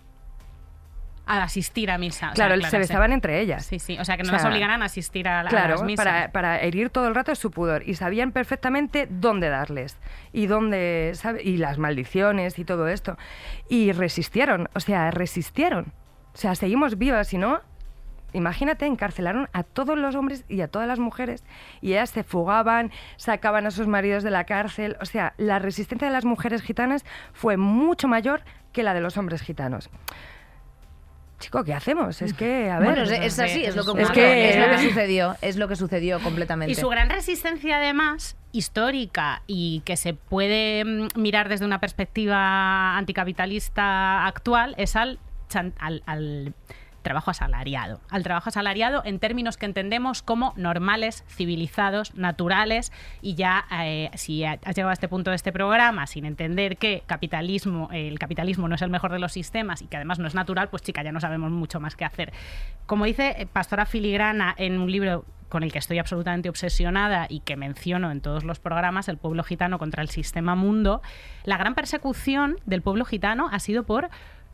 A asistir a misa. o sea, Claro, se sí. besaban entre ellas. Sí, sí. O sea, que no O las sea, obligaran a asistir a, la- a Claro, las misas. para, para herir todo el rato su pudor. Y sabían perfectamente dónde darles. Y dónde, ¿sabe? Y las maldiciones y todo esto. Y resistieron, o sea, resistieron. O sea, seguimos vivas, si no, imagínate, encarcelaron a todos los hombres y a todas las mujeres. Y ellas se fugaban, sacaban a sus maridos de la cárcel. O sea, la resistencia de las mujeres gitanas fue mucho mayor que la de los hombres gitanos. Chico, ¿qué hacemos? Es que, a ver... Bueno, es, es así, es lo que, Es que- es lo que sucedió, es lo que sucedió completamente. Y su gran resistencia, además, histórica y que se puede mm, mirar desde una perspectiva anticapitalista actual, es al, al trabajo asalariado. Al trabajo asalariado en términos que entendemos como normales, civilizados, naturales. Y ya, eh, si has llegado a este punto de este programa sin entender que capitalismo, el capitalismo no es el mejor de los sistemas y que además no es natural, pues chica, ya no sabemos mucho más que hacer. Como dice eh, Pastora Filigrana en un libro con el que estoy absolutamente obsesionada y que menciono en todos los programas, El pueblo gitano contra el sistema mundo, la gran persecución del pueblo gitano ha sido por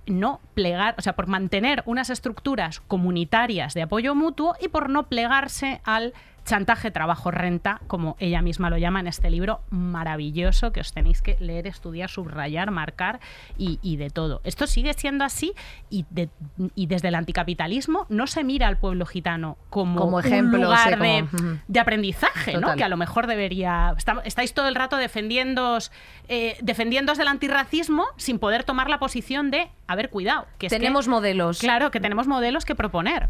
no plegar, o sea, por mantener unas estructuras comunitarias de apoyo mutuo y por no plegarse al chantaje trabajo-renta, como ella misma lo llama en este libro maravilloso que os tenéis que leer, estudiar, subrayar, marcar y, y de todo. Esto sigue siendo así y, de- y desde el anticapitalismo no se mira al pueblo gitano como, Como ejemplo, un lugar como- de, aprendizaje, ¿no? Que a lo mejor debería... está- estáis todo el rato defendiéndoos, eh, defendiéndoos del antirracismo sin poder tomar la posición de, a ver, cuidado. Que es que- Tenemos modelos. Claro, que tenemos modelos que proponer.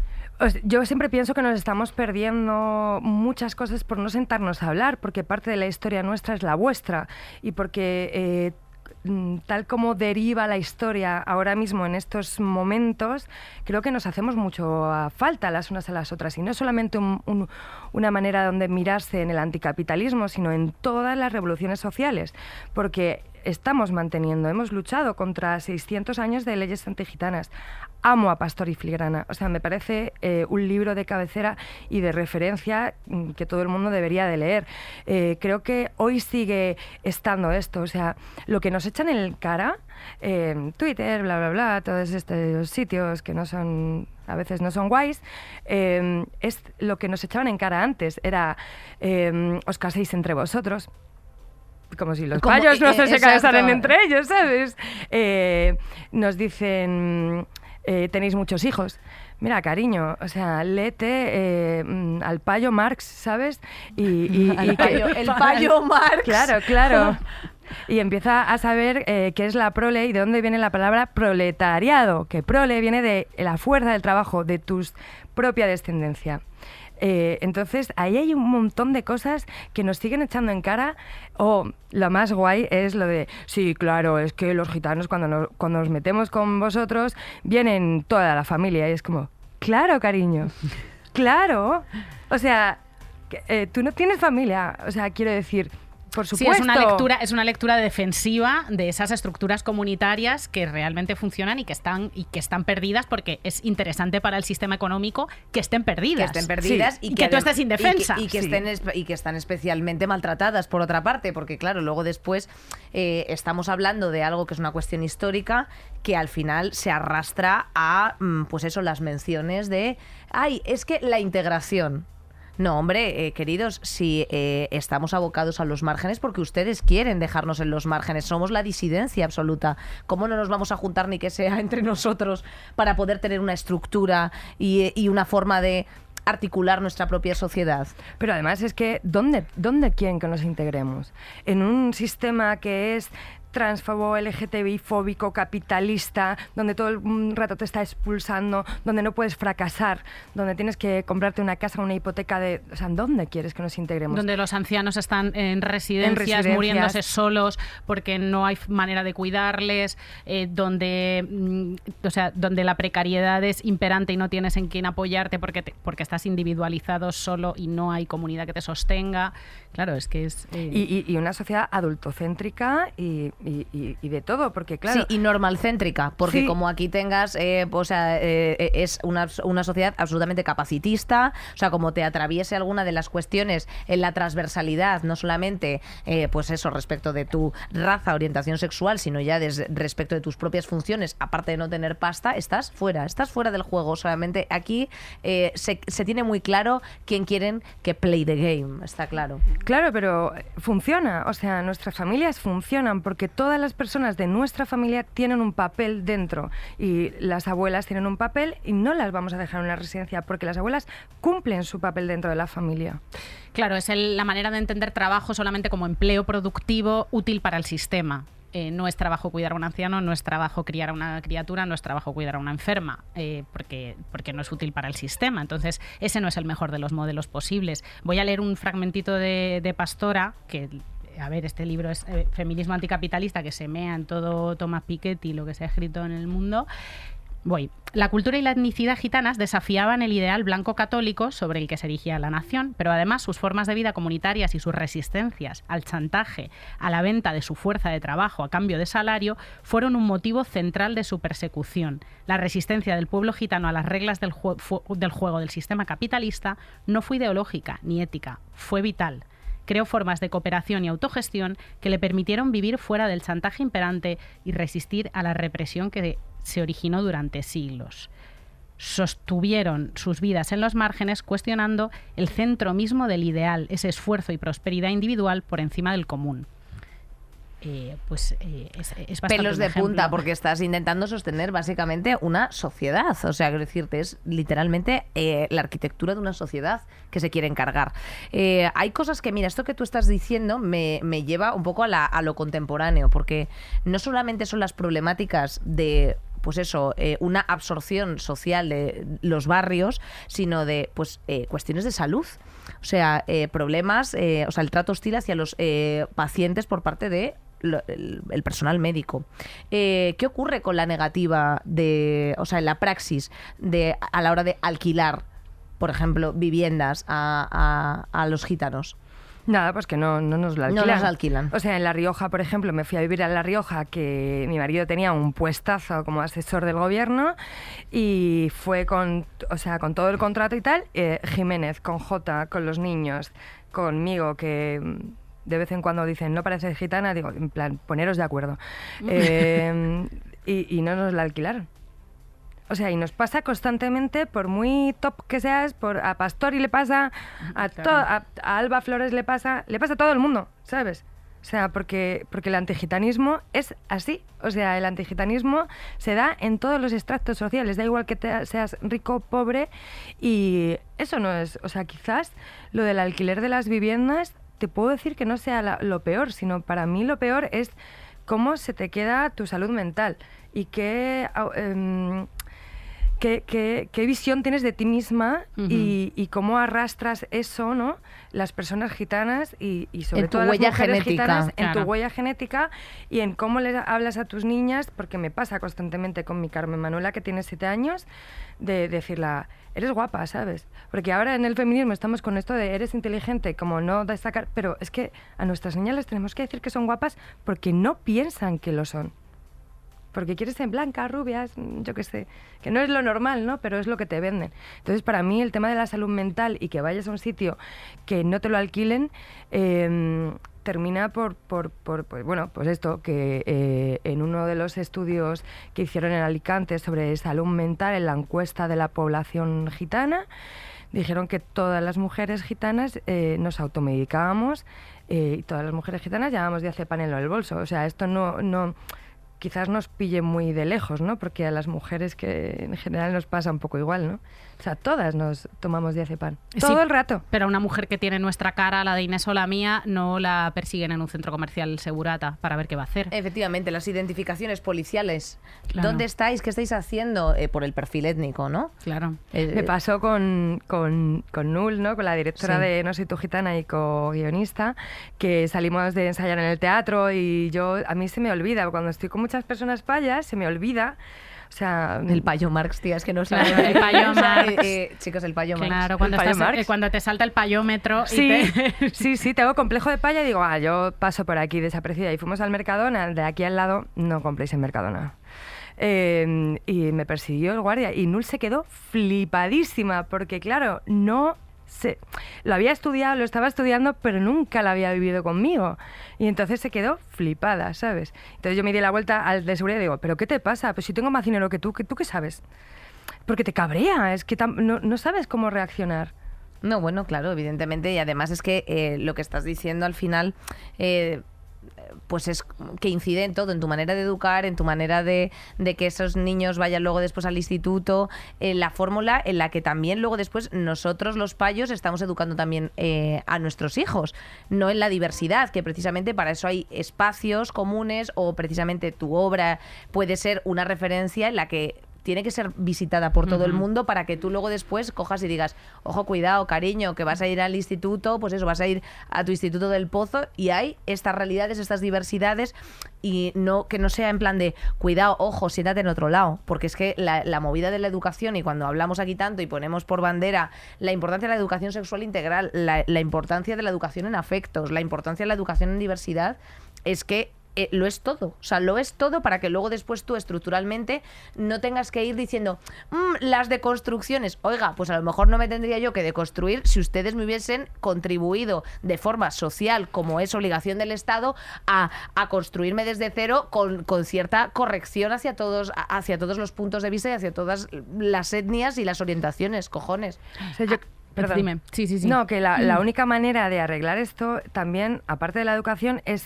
Yo siempre pienso que nos estamos perdiendo muchas cosas por no sentarnos a hablar, porque parte de la historia nuestra es la vuestra y porque eh, mm, tal como deriva la historia ahora mismo en estos momentos, creo que nos hacemos mucho a falta las unas a las otras. Y no solamente un- un- una manera donde mirarse en el anticapitalismo, sino en todas las revoluciones sociales, porque estamos manteniendo, hemos luchado contra 600 años de leyes antigitanas. Amo a Pastor y Filigrana, o sea, me parece eh, un libro de cabecera y de referencia mm, que todo el mundo debería de leer. Eh, creo que hoy sigue estando esto, o sea, lo que nos echan en cara, eh, Twitter, bla, bla, bla, todos estos sitios que no son a veces no son guays, es lo que nos echaban en cara antes, era os caséis entre vosotros, como si los Como- payos no eh, se exacto. casaran entre ellos, ¿sabes? Eh, nos dicen, eh, tenéis muchos hijos. Mira, cariño, o sea, léete eh, mm, al payo Marx, ¿sabes? Y, y- payo, el payo Marx. Claro, claro. Y empieza a saber eh, qué es la prole y de dónde viene la palabra proletariado, que prole viene de la fuerza del trabajo, de tu propia descendencia. Eh, entonces, ahí hay un montón de cosas que nos siguen echando en cara. O lo más guay es lo de, sí, claro, es que los gitanos cuando nos, cuando nos metemos con vosotros, vienen toda la familia. Y es como, claro, cariño, claro. O sea, eh, tú no tienes familia. O sea, quiero decir, por Sí, es una lectura, es una lectura defensiva de esas estructuras comunitarias que realmente funcionan y que están y que están perdidas porque es interesante para el sistema económico que estén que perdidas. estén perdidas Sí. y, Y que tú estés indefensa. y que, y que Sí. estén y que están especialmente maltratadas por otra parte porque claro luego después eh, estamos hablando de algo que es una cuestión histórica que al final se arrastra a mm, pues eso las menciones de ay es que la integración No, hombre, eh, queridos, si eh, estamos abocados a los márgenes porque ustedes quieren dejarnos en los márgenes, somos la disidencia absoluta. ¿Cómo no nos vamos a juntar ni que sea entre nosotros para poder tener una estructura y, y una forma de articular nuestra propia sociedad? Pero además es que, ¿dónde, ¿dónde quieren que nos integremos? En un sistema que es transfobo, LGTBI fóbico, capitalista, donde todo el rato te está expulsando, donde no puedes fracasar, donde tienes que comprarte una casa, una hipoteca de... O sea, ¿dónde quieres que nos integremos? Donde los ancianos están en residencias, muriéndose solos porque no hay manera de cuidarles, eh, donde, mm, o sea, donde la precariedad es imperante y no tienes en quién apoyarte porque, porque estás individualizado solo y no hay comunidad que te sostenga. Claro, es que es... Eh, y, y, una sociedad adultocéntrica y, y, de todo, porque claro... Sí, y normalcéntrica, porque como aquí tengas, eh, o sea, eh, eh, es una, una, sociedad absolutamente capacitista, o sea, como te atraviese alguna de las cuestiones en la transversalidad, no solamente, pues eso, respecto de tu raza, orientación sexual, sino ya respecto de tus propias funciones, aparte de no tener pasta, estás fuera, estás fuera del juego, solamente aquí se, se tiene muy claro quién quieren que play the game, está claro. Claro, pero funciona, o sea, nuestras familias funcionan porque todas las personas de nuestra familia tienen un papel dentro y las abuelas tienen un papel y no las vamos a dejar en una residencia porque las abuelas cumplen su papel dentro de la familia. Claro, es la manera de entender trabajo solamente como empleo productivo útil para el sistema. Eh, no es trabajo cuidar a un anciano, no es trabajo criar a una criatura, no es trabajo cuidar a una enferma, eh, porque, porque no es útil para el sistema. Entonces, ese no es el mejor de los modelos posibles. Voy a leer un fragmentito de, de Pastora, que a ver, este libro es eh, Feminismo anticapitalista, que se mea en todo Thomas Piketty lo que se ha escrito en el mundo. Voy. La cultura y la etnicidad gitanas desafiaban el ideal blanco católico sobre el que se erigía la nación, pero además sus formas de vida comunitarias y sus resistencias al chantaje, a la venta de su fuerza de trabajo a cambio de salario, fueron un motivo central de su persecución. La resistencia del pueblo gitano a las reglas del juego del sistema capitalista no fue ideológica ni ética, fue vital creó formas de cooperación y autogestión que le permitieron vivir fuera del chantaje imperante y resistir a la represión que se originó durante siglos. Sostuvieron sus vidas en los márgenes cuestionando el centro mismo del ideal, ese esfuerzo y prosperidad individual por encima del común. Eh, pues eh, es, pelos de punta porque estás intentando sostener básicamente una sociedad. O sea quiero decirte es literalmente eh, la arquitectura de una sociedad que se quiere encargar. Hay cosas que mira esto que tú estás diciendo me, lleva un poco a, lo contemporáneo porque no solamente son las problemáticas de pues eso, una absorción social de los barrios, sino de pues cuestiones de salud. O sea, problemas, o sea, el trato hostil hacia los pacientes por parte de el, personal médico. Eh, ¿Qué ocurre con la negativa de, o sea, en la praxis de a la hora de alquilar, por ejemplo, viviendas a, a, los gitanos? Nada, pues que no, no nos la alquilan. No nos alquilan. O sea, en La Rioja, por ejemplo, me fui a vivir a La Rioja, que mi marido tenía un puestazo como asesor del gobierno y fue con, o sea, con todo el contrato y tal, eh, Jiménez, con J, con los niños, conmigo, que de vez en cuando dicen, no pareces gitana, digo, en plan, poneros de acuerdo. Em, y, no nos la alquilaron. O sea, y nos pasa constantemente, por muy top que seas, por a Pastori le pasa, a, a, Alba Flores le pasa, le pasa a todo el mundo, ¿sabes? O sea, porque, porque el antigitanismo es así. O sea, el antigitanismo se da en todos los extractos sociales. Da igual que seas rico o pobre. Y eso no es. O sea, quizás lo del alquiler de las viviendas te puedo decir que no sea lo peor, sino para mí lo peor es cómo se te queda tu salud mental y qué, em, qué, qué, visión tienes de ti misma y, cómo arrastras eso, ¿no? Las personas gitanas y, sobre todo las mujeres gitanas en tu huella genética y en cómo le hablas a tus niñas, porque me pasa constantemente con mi Carmen Manuela, que tiene siete años, de decirla eres guapa, ¿sabes? Porque ahora en el feminismo estamos con esto de eres inteligente, como no destacar, pero es que a nuestras niñas les tenemos que decir que son guapas porque no piensan que lo son. Porque quieres ser blancas, rubias, yo qué sé, que no es lo normal, ¿no? Pero es lo que te venden. Entonces, para mí, el tema de la salud mental y que vayas a un sitio que no te lo alquilen, eh, termina por, por, por, pues, bueno, pues esto, que eh, en uno de los estudios que hicieron en Alicante sobre salud mental, en la encuesta de la población gitana, dijeron que todas las mujeres gitanas eh, nos automedicábamos eh, y todas las mujeres gitanas llevábamos diazepam en el bolso. O sea, esto no, no quizás nos pille muy de lejos, ¿no? Porque a las mujeres que en general nos pasa un poco igual, ¿no? O sea, todas nos tomamos diazepam. Todo Sí, el rato. Pero una mujer que tiene nuestra cara, la de Inés o la mía, no la persiguen en un centro comercial segurata para ver qué va a hacer. Efectivamente, las identificaciones policiales. Claro. ¿Dónde estáis? ¿Qué estáis haciendo? Eh, por el perfil étnico, ¿no? Claro. Eh, Me pasó con, con, con Nul, ¿no? con la directora Sí. de No soy tu gitana y co-guionista, que salimos de ensayar en el teatro y yo, a mí se me olvida, cuando estoy con muchas personas payas, se me olvida. O sea, El payo Marx, tía, es que no Claro, sabe. el payo Marx. eh, eh, chicos, el payo Marx. Claro, cuando, payo estás- Marx. eh, cuando te salta el payómetro y Sí, te- sí, sí, tengo complejo de paya y digo, ah, yo paso por aquí desaparecida. Y fuimos al Mercadona, de aquí al lado, no compréis en Mercadona. Eh, y me persiguió el guardia y Nul se quedó flipadísima porque, claro, no sé, lo había estudiado, lo estaba estudiando, pero nunca lo había vivido conmigo. Y entonces se quedó flipada, ¿sabes? Entonces yo me di la vuelta al de seguridad y digo, ¿pero qué te pasa? Pues si tengo más dinero que tú, ¿qué- ¿tú qué sabes? Porque te cabrea, es que no, no sabes cómo reaccionar. No, bueno, claro, evidentemente. Y además es que eh, lo que estás diciendo al final, eh, pues es que incide en todo, en tu manera de educar, en tu manera de, que esos niños vayan luego después al instituto, en la fórmula en la que también luego después nosotros los payos estamos educando también eh, a nuestros hijos, no en la diversidad, que precisamente para eso hay espacios comunes o precisamente tu obra puede ser una referencia en la que tiene que ser visitada por todo el mundo para que tú luego después cojas y digas, ojo, cuidado, cariño, que vas a ir al instituto, pues eso, vas a ir a tu instituto del pozo y hay estas realidades, estas diversidades y no que no sea en plan de, cuidado, ojo, siéntate en otro lado, porque es que la, la movida de la educación y cuando hablamos aquí tanto y ponemos por bandera la importancia de la educación sexual integral, la, la importancia de la educación en afectos, la importancia de la educación en diversidad, es que eh, lo es todo. O sea, lo es todo para que luego después tú estructuralmente no tengas que ir diciendo "Mm, las deconstrucciones. Oiga, pues a lo mejor no me tendría yo que deconstruir si ustedes me hubiesen contribuido de forma social, como es obligación del Estado, a, a construirme desde cero con, con cierta corrección hacia todos, hacia todos los puntos de vista y hacia todas las etnias y las orientaciones, cojones. O sea, yo- perdón. Dime. Sí, sí, sí. No, que la, la única manera de arreglar esto también, aparte de la educación, es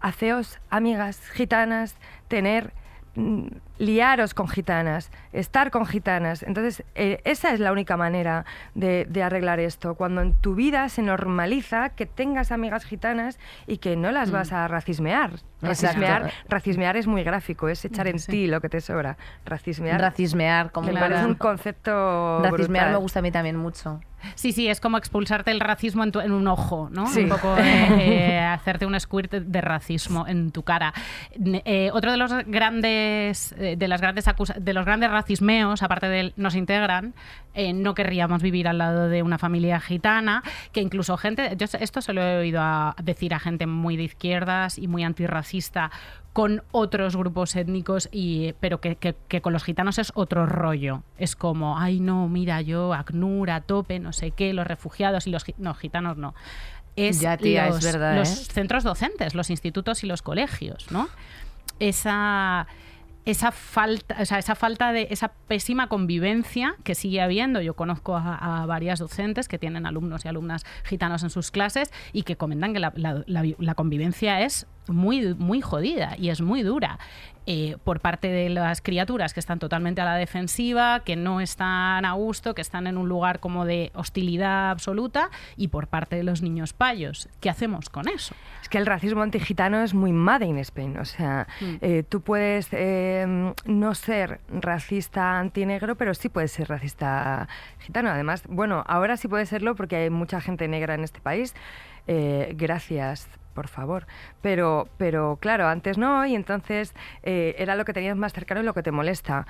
haceos amigas gitanas, tener mm, liaros con gitanas, estar con gitanas. Entonces, eh, esa es la única manera de, de arreglar esto. Cuando en tu vida se normaliza que tengas amigas gitanas y que no las vas a racismear. Racismear, racismear es muy gráfico, es echar en Sí. ti lo que te sobra. Racismear Racismear, como me Claro. parece un concepto Racismear brutal. me gusta a mí también mucho. Sí, sí, es como expulsarte el racismo en, tu- en un ojo, ¿no? Sí. Un poco eh, eh, hacerte un squirt de racismo en tu cara. Eh, otro de los grandes, de las grandes acusa- de los grandes racismeos, aparte del nos integran, eh, no querríamos vivir al lado de una familia gitana, que incluso gente, yo esto se lo he oído a decir a gente muy de izquierdas y muy antirracista con otros grupos étnicos, y, pero que, que- que con los gitanos es otro rollo. Es como, ay no, mira yo, ACNUR, a tope, no sé qué, los refugiados y los no, gitanos no. Es Ya, tía, es los, verdad, los ¿eh? centros docentes, los institutos y los colegios, ¿no? Esa esa falta, o sea, esa falta de esa pésima convivencia que sigue habiendo. Yo conozco a, varias docentes que tienen alumnos y alumnas gitanos en sus clases y que comentan que la- la convivencia es muy, muy jodida y es muy dura. eh, por parte de las criaturas que están totalmente a la defensiva, que no están a gusto, que están en un lugar como de hostilidad absoluta, y por parte de los niños payos. ¿Qué hacemos con eso? Es que el racismo antigitano es muy made in Spain. O sea, Mm. eh, tú puedes eh, no ser racista antinegro, pero sí puedes ser racista gitano. Además, bueno, ahora sí puede serlo porque hay mucha gente negra en este país. Eh, gracias, por favor. Pero, pero claro, antes no, y entonces eh, era lo que tenías más cercano y lo que te molesta.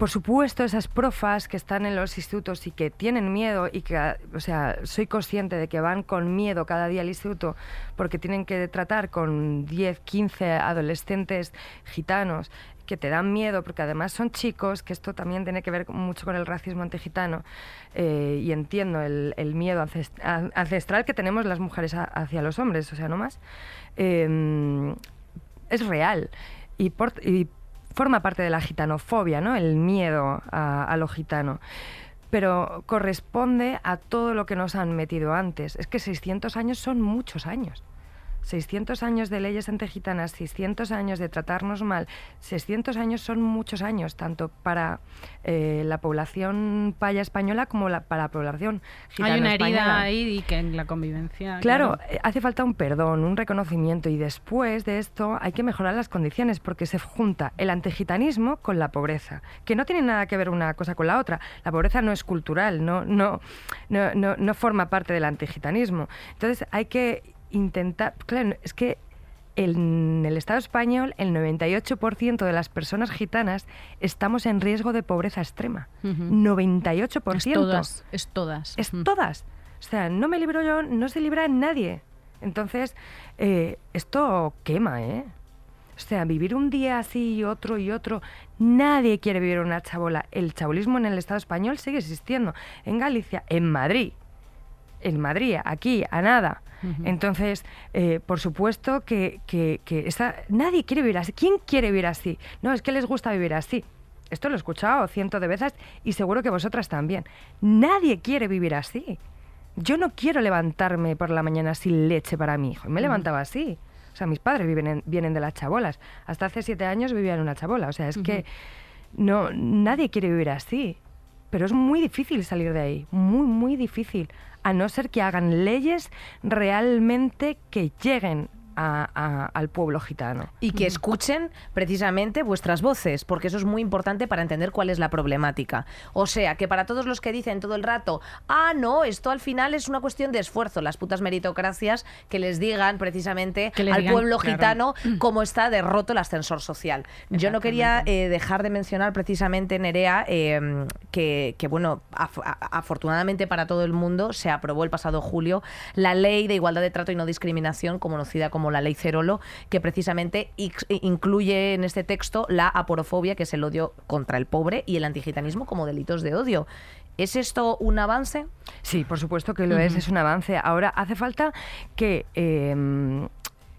Por supuesto, esas profas que están en los institutos y que tienen miedo y que, o sea, soy consciente de que van con miedo cada día al instituto porque tienen que tratar con 10, 15 adolescentes gitanos que te dan miedo porque además son chicos, que esto también tiene que ver mucho con el racismo antigitano eh, y entiendo el, miedo ancest- an- ancestral que tenemos las mujeres hacia los hombres, o sea, no más. Eh, es real y, por- y forma parte de la gitanofobia, ¿no? El miedo a, a lo gitano. pero corresponde a todo lo que nos han metido antes. Es que 600 años son muchos años. 600 años de leyes antigitanas, 600 años de tratarnos mal, 600 años son muchos años, tanto para eh, la población paya española como la, para la población gitana Hay una herida española. ahí y que en la convivencia. Claro, eh, hace falta un perdón, un reconocimiento y después de esto hay que mejorar las condiciones porque se junta el antigitanismo con la pobreza, que no tiene nada que ver una cosa con la otra. La pobreza no es cultural, no, no, no, no, no forma parte del antigitanismo. Entonces hay que intentar, claro, es que en el Estado español el 98% de las personas gitanas estamos en riesgo de pobreza extrema. Ujú. 98%. Es todas, es todas. Es todas. O sea, no me libro yo, no se libra nadie. Entonces, eh, esto quema, ¿eh? O sea, vivir un día así y otro y otro, nadie quiere vivir una chabola. El chabolismo en el Estado español sigue existiendo. En Galicia, en Madrid, en Madrid, aquí, a nada. Entonces, eh, por supuesto que, que, que esa- nadie quiere vivir así. ¿Quién quiere vivir así? No, es que les gusta vivir así. Esto lo he escuchado cientos de veces y seguro que vosotras también. Nadie quiere vivir así. Yo no quiero levantarme por la mañana sin leche para mi hijo. Y me levantaba así. O sea, mis padres viven en- vienen de las chabolas. Hasta hace siete años vivía en una chabola. O sea, es que no, nadie quiere vivir así. Pero es muy difícil salir de ahí. Muy, muy difícil. A no ser que hagan leyes realmente que lleguen a- a- al pueblo gitano. y que escuchen precisamente vuestras voces, porque eso es muy importante para entender cuál es la problemática. O sea, que para todos los que dicen todo el rato, ah, no, esto al final es una cuestión de esfuerzo, las putas meritocracias, que les digan precisamente al digan, pueblo claro. gitano cómo está derroto el ascensor social. Yo no quería eh, dejar de mencionar precisamente, Nerea, eh, que, que, bueno, af- afortunadamente para todo el mundo se aprobó el pasado julio la ley de igualdad de trato y no discriminación, conocida como la ley Cerolo, que precisamente incluye en este texto la aporofobia, que es el odio contra el pobre, y el antigitanismo como delitos de odio. ¿Es esto un avance? Sí, por supuesto que lo es, es un avance. Ahora hace falta que eh,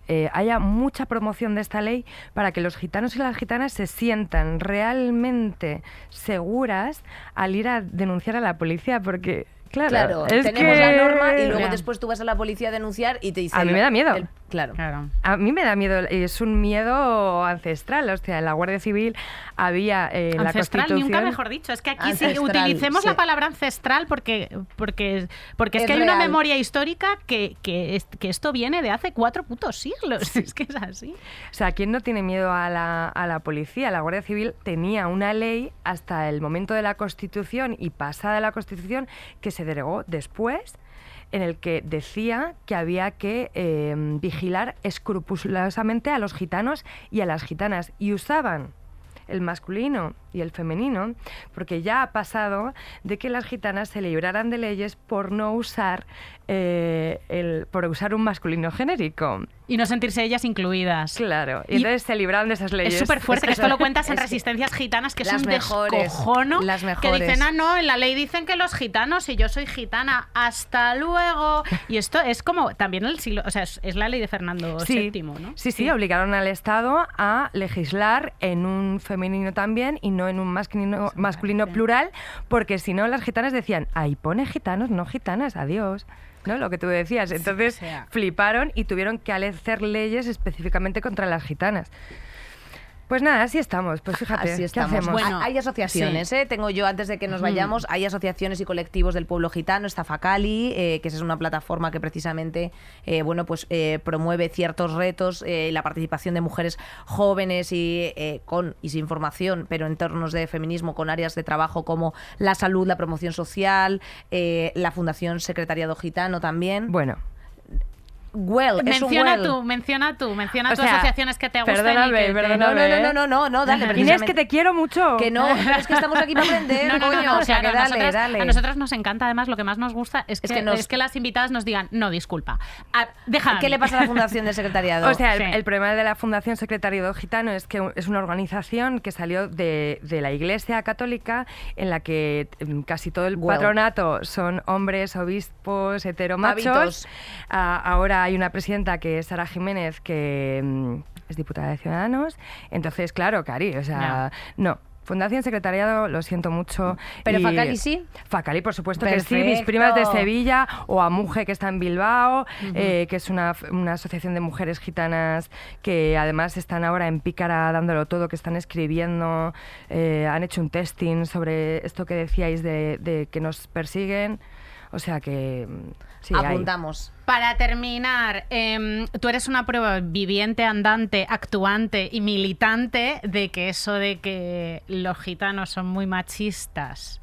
eh, haya mucha promoción de esta ley para que los gitanos y las gitanas se sientan realmente seguras al ir a denunciar a la policía, porque claro, tenemos que- la norma y luego después tú vas a la policía a denunciar y te dicen... A mí me da miedo. el- claro. Claro. A mí me da miedo, es un miedo ancestral. O sea, en la Guardia Civil había eh, en la ancestral, Constitución. nunca mejor dicho. Es que aquí sí Ancestral, utilicemos sí. la palabra ancestral porque, porque, porque es, Es que hay una memoria histórica que, que, es- que esto viene de hace cuatro putos siglos. Es que es así. O sea, ¿quién no tiene miedo a la, a la policía? La Guardia Civil tenía una ley hasta el momento de la Constitución y pasada la Constitución que se derogó después en el que decía que había que eh, vigilar escrupulosamente a los gitanos y a las gitanas y usaban el masculino y el femenino, porque ya ha pasado de que las gitanas se libraran de leyes por no usar eh, el, por usar un masculino genérico. Y no sentirse ellas incluidas. Claro, y, Y entonces se libraron de esas leyes. Es súper fuerte que Es que esto lo cuentas en es que- resistencias gitanas, que es un mejores, descojono. las Que mejores. dicen, ah, no, en la ley dicen que los gitanos y yo soy gitana. Hasta luego. Y esto es como también el siglo. O sea, es, es la ley de Fernando Sí, VII, ¿no? sí, sí, obligaron al Estado a legislar en un femenino también y no en un masculino, masculino plural, porque si no las gitanas decían, ahí pone gitanos, no gitanas, adiós. ¿No? Lo que tú decías. Entonces o sea. fliparon y tuvieron que hacer leyes específicamente contra las gitanas. Pues nada, así estamos. Pues fíjate, Así ¿qué estamos. hacemos? Bueno, hay asociaciones, sí. ¿eh? Tengo yo, antes de que nos vayamos, hay asociaciones y colectivos del pueblo gitano, está Facali, eh, que esa es una plataforma que precisamente eh, bueno, pues, eh, promueve ciertos retos, eh, la participación de mujeres jóvenes y eh, con y sin formación, pero en tornos de feminismo, con áreas de trabajo como la salud, la promoción social, eh, la Fundación Secretariado Gitano también. Bueno, Well, es un Menciona well. tú, menciona tú, menciona O tú sea, asociaciones que te gusten. perdóname, y que te- perdóname. No, no, no, no, no, no, no, dale. Inés, que te quiero mucho. Que no, pero es que estamos aquí para aprender, No, no, no, coño, no, o sea, que dale, nosotras- dale. A nosotras nos encanta, además, lo que más nos gusta es que, Es que nos- es que las invitadas nos digan, no, disculpa, a- déjame. ¿Qué le pasa a la Fundación del Secretariado? O sea, el, Sí. el problema de la Fundación Secretariado Gitano es que es una organización que salió de, de la Iglesia Católica en la que mm, casi todo el Well. patronato son hombres, obispos, heteromachos. Pavitos. Ah, ahora hay una presidenta que es Sara Jiménez que mm, es diputada de Ciudadanos. Entonces, claro, Cari, o sea, no. Fundación Secretariado, lo siento mucho. ¿Pero Y- Facali sí? Facali, por supuesto que sí. Mis Perfecto. primas de Sevilla o Amuje, que está en Bilbao, eh, que es una, una asociación de mujeres gitanas que además están ahora en Pícara dándolo todo, que están escribiendo, eh, han hecho un testing sobre esto que decíais de, de que nos persiguen. O sea que... mm, sí, hay. Apuntamos. Para terminar, em, tú eres una prueba viviente, andante, actuante y militante de que eso de que los gitanos son muy machistas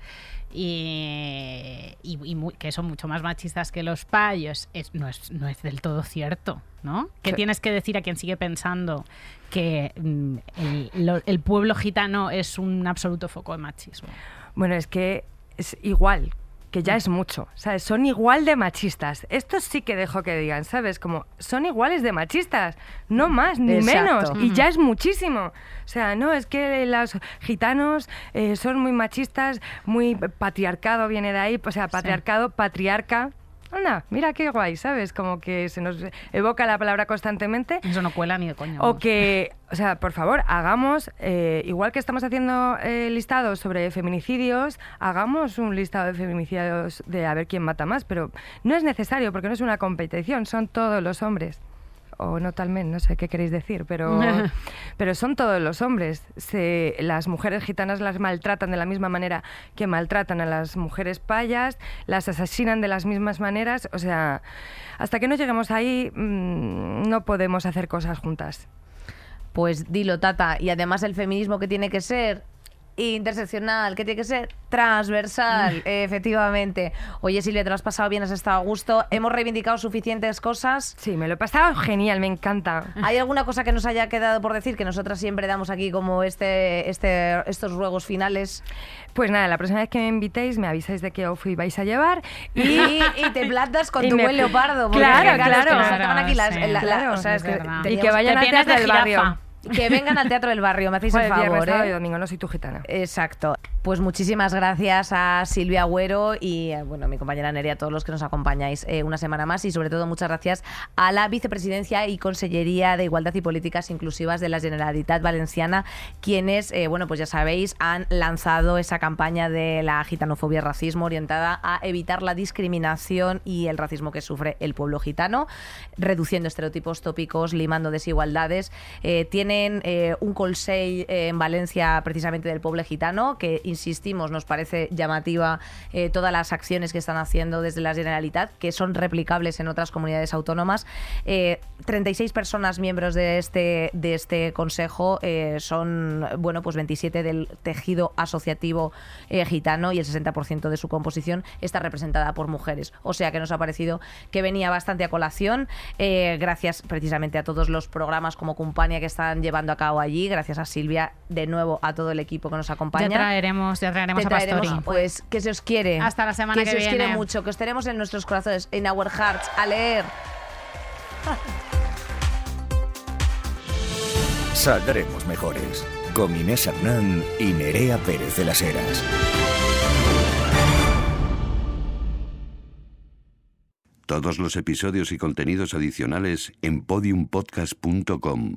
y, y- y muy- que son mucho más machistas que los payos es, no, es, no es del todo cierto, ¿no? ¿Qué Sí. tienes que decir a quien sigue pensando que mm, el, lo- el pueblo gitano es un absoluto foco de machismo? Bueno, es que es igual, que ya es mucho, ¿sabes? Son igual de machistas. Esto sí que dejo que digan, ¿sabes? Como son iguales de machistas, no más ni Exacto. menos, y ya es muchísimo. O sea, no, es que los gitanos eh, son muy machistas, muy patriarcado viene de ahí, o sea, patriarcado, patriarca. Anda, mira qué guay, ¿sabes? Como que se nos evoca la palabra constantemente. Eso no cuela ni de coña. O que, o sea, por favor, hagamos, eh, igual que estamos haciendo eh, listados sobre feminicidios, hagamos un listado de feminicidios de a ver quién mata más, pero no es necesario porque no es una competición, son todos los hombres. O no talmente, no sé qué queréis decir, pero, pero son todos los hombres. Se, las mujeres gitanas las maltratan de la misma manera que maltratan a las mujeres payas, las asesinan de las mismas maneras. O sea, hasta que no lleguemos ahí, mm, no podemos hacer cosas juntas. Pues dilo, Tata. Y además el feminismo que tiene que ser interseccional, que tiene que ser transversal, efectivamente. Oye, Silvia, te lo has pasado bien, has estado a gusto. Hemos reivindicado suficientes cosas. Sí, me lo he pasado genial, me encanta. ¿Hay alguna cosa que nos haya quedado por decir que nosotras siempre damos aquí como este, este, estos ruegos finales? Pues nada, la próxima vez que me invitéis me avisáis de qué outfit vais a llevar Y, te plantas con Y tu me- buen leopardo. Claro, claro. Sí, o sea, es que y que vayan del barrio. Que vengan al Teatro del Barrio, me hacéis el viernes, favor. sábado ¿eh? y domingo, no soy tu gitana. Exacto. Pues muchísimas gracias a Silvia Agüero y eh, bueno, mi compañera Nerea, a todos los que nos acompañáis eh, una semana más y sobre todo muchas gracias a la Vicepresidencia y Consellería de Igualdad y Políticas Inclusivas de la Generalitat Valenciana, quienes, eh, bueno, pues ya sabéis, han lanzado esa campaña de la gitanofobia y racismo orientada a evitar la discriminación y el racismo que sufre el pueblo gitano, reduciendo estereotipos tópicos, limando desigualdades. Eh, tienen eh, un consell eh, en Valencia precisamente del pueblo gitano, que insistimos, nos parece llamativa eh, todas las acciones que están haciendo desde la Generalitat, que son replicables en otras comunidades autónomas. Eh, 36 personas miembros de este, de este consejo son, bueno, pues 27 del tejido asociativo gitano y el 60% de su composición está representada por mujeres. O sea que nos ha parecido que venía bastante a colación, gracias precisamente a todos los programas como Compania que están llevando a cabo allí, gracias a Silvia, de nuevo a todo el equipo que nos acompaña. Ya traeremos, ya traeremos Te a Pastori. traeremos, pues, que se os quiere. Hasta la semana que se os quiere viene. mucho, que os tenemos en nuestros corazones, en our hearts, a leer. Saldremos mejores. Con Inés Hernán y Nerea Pérez de las Heras. Todos los episodios y contenidos adicionales en podiumpodcast.com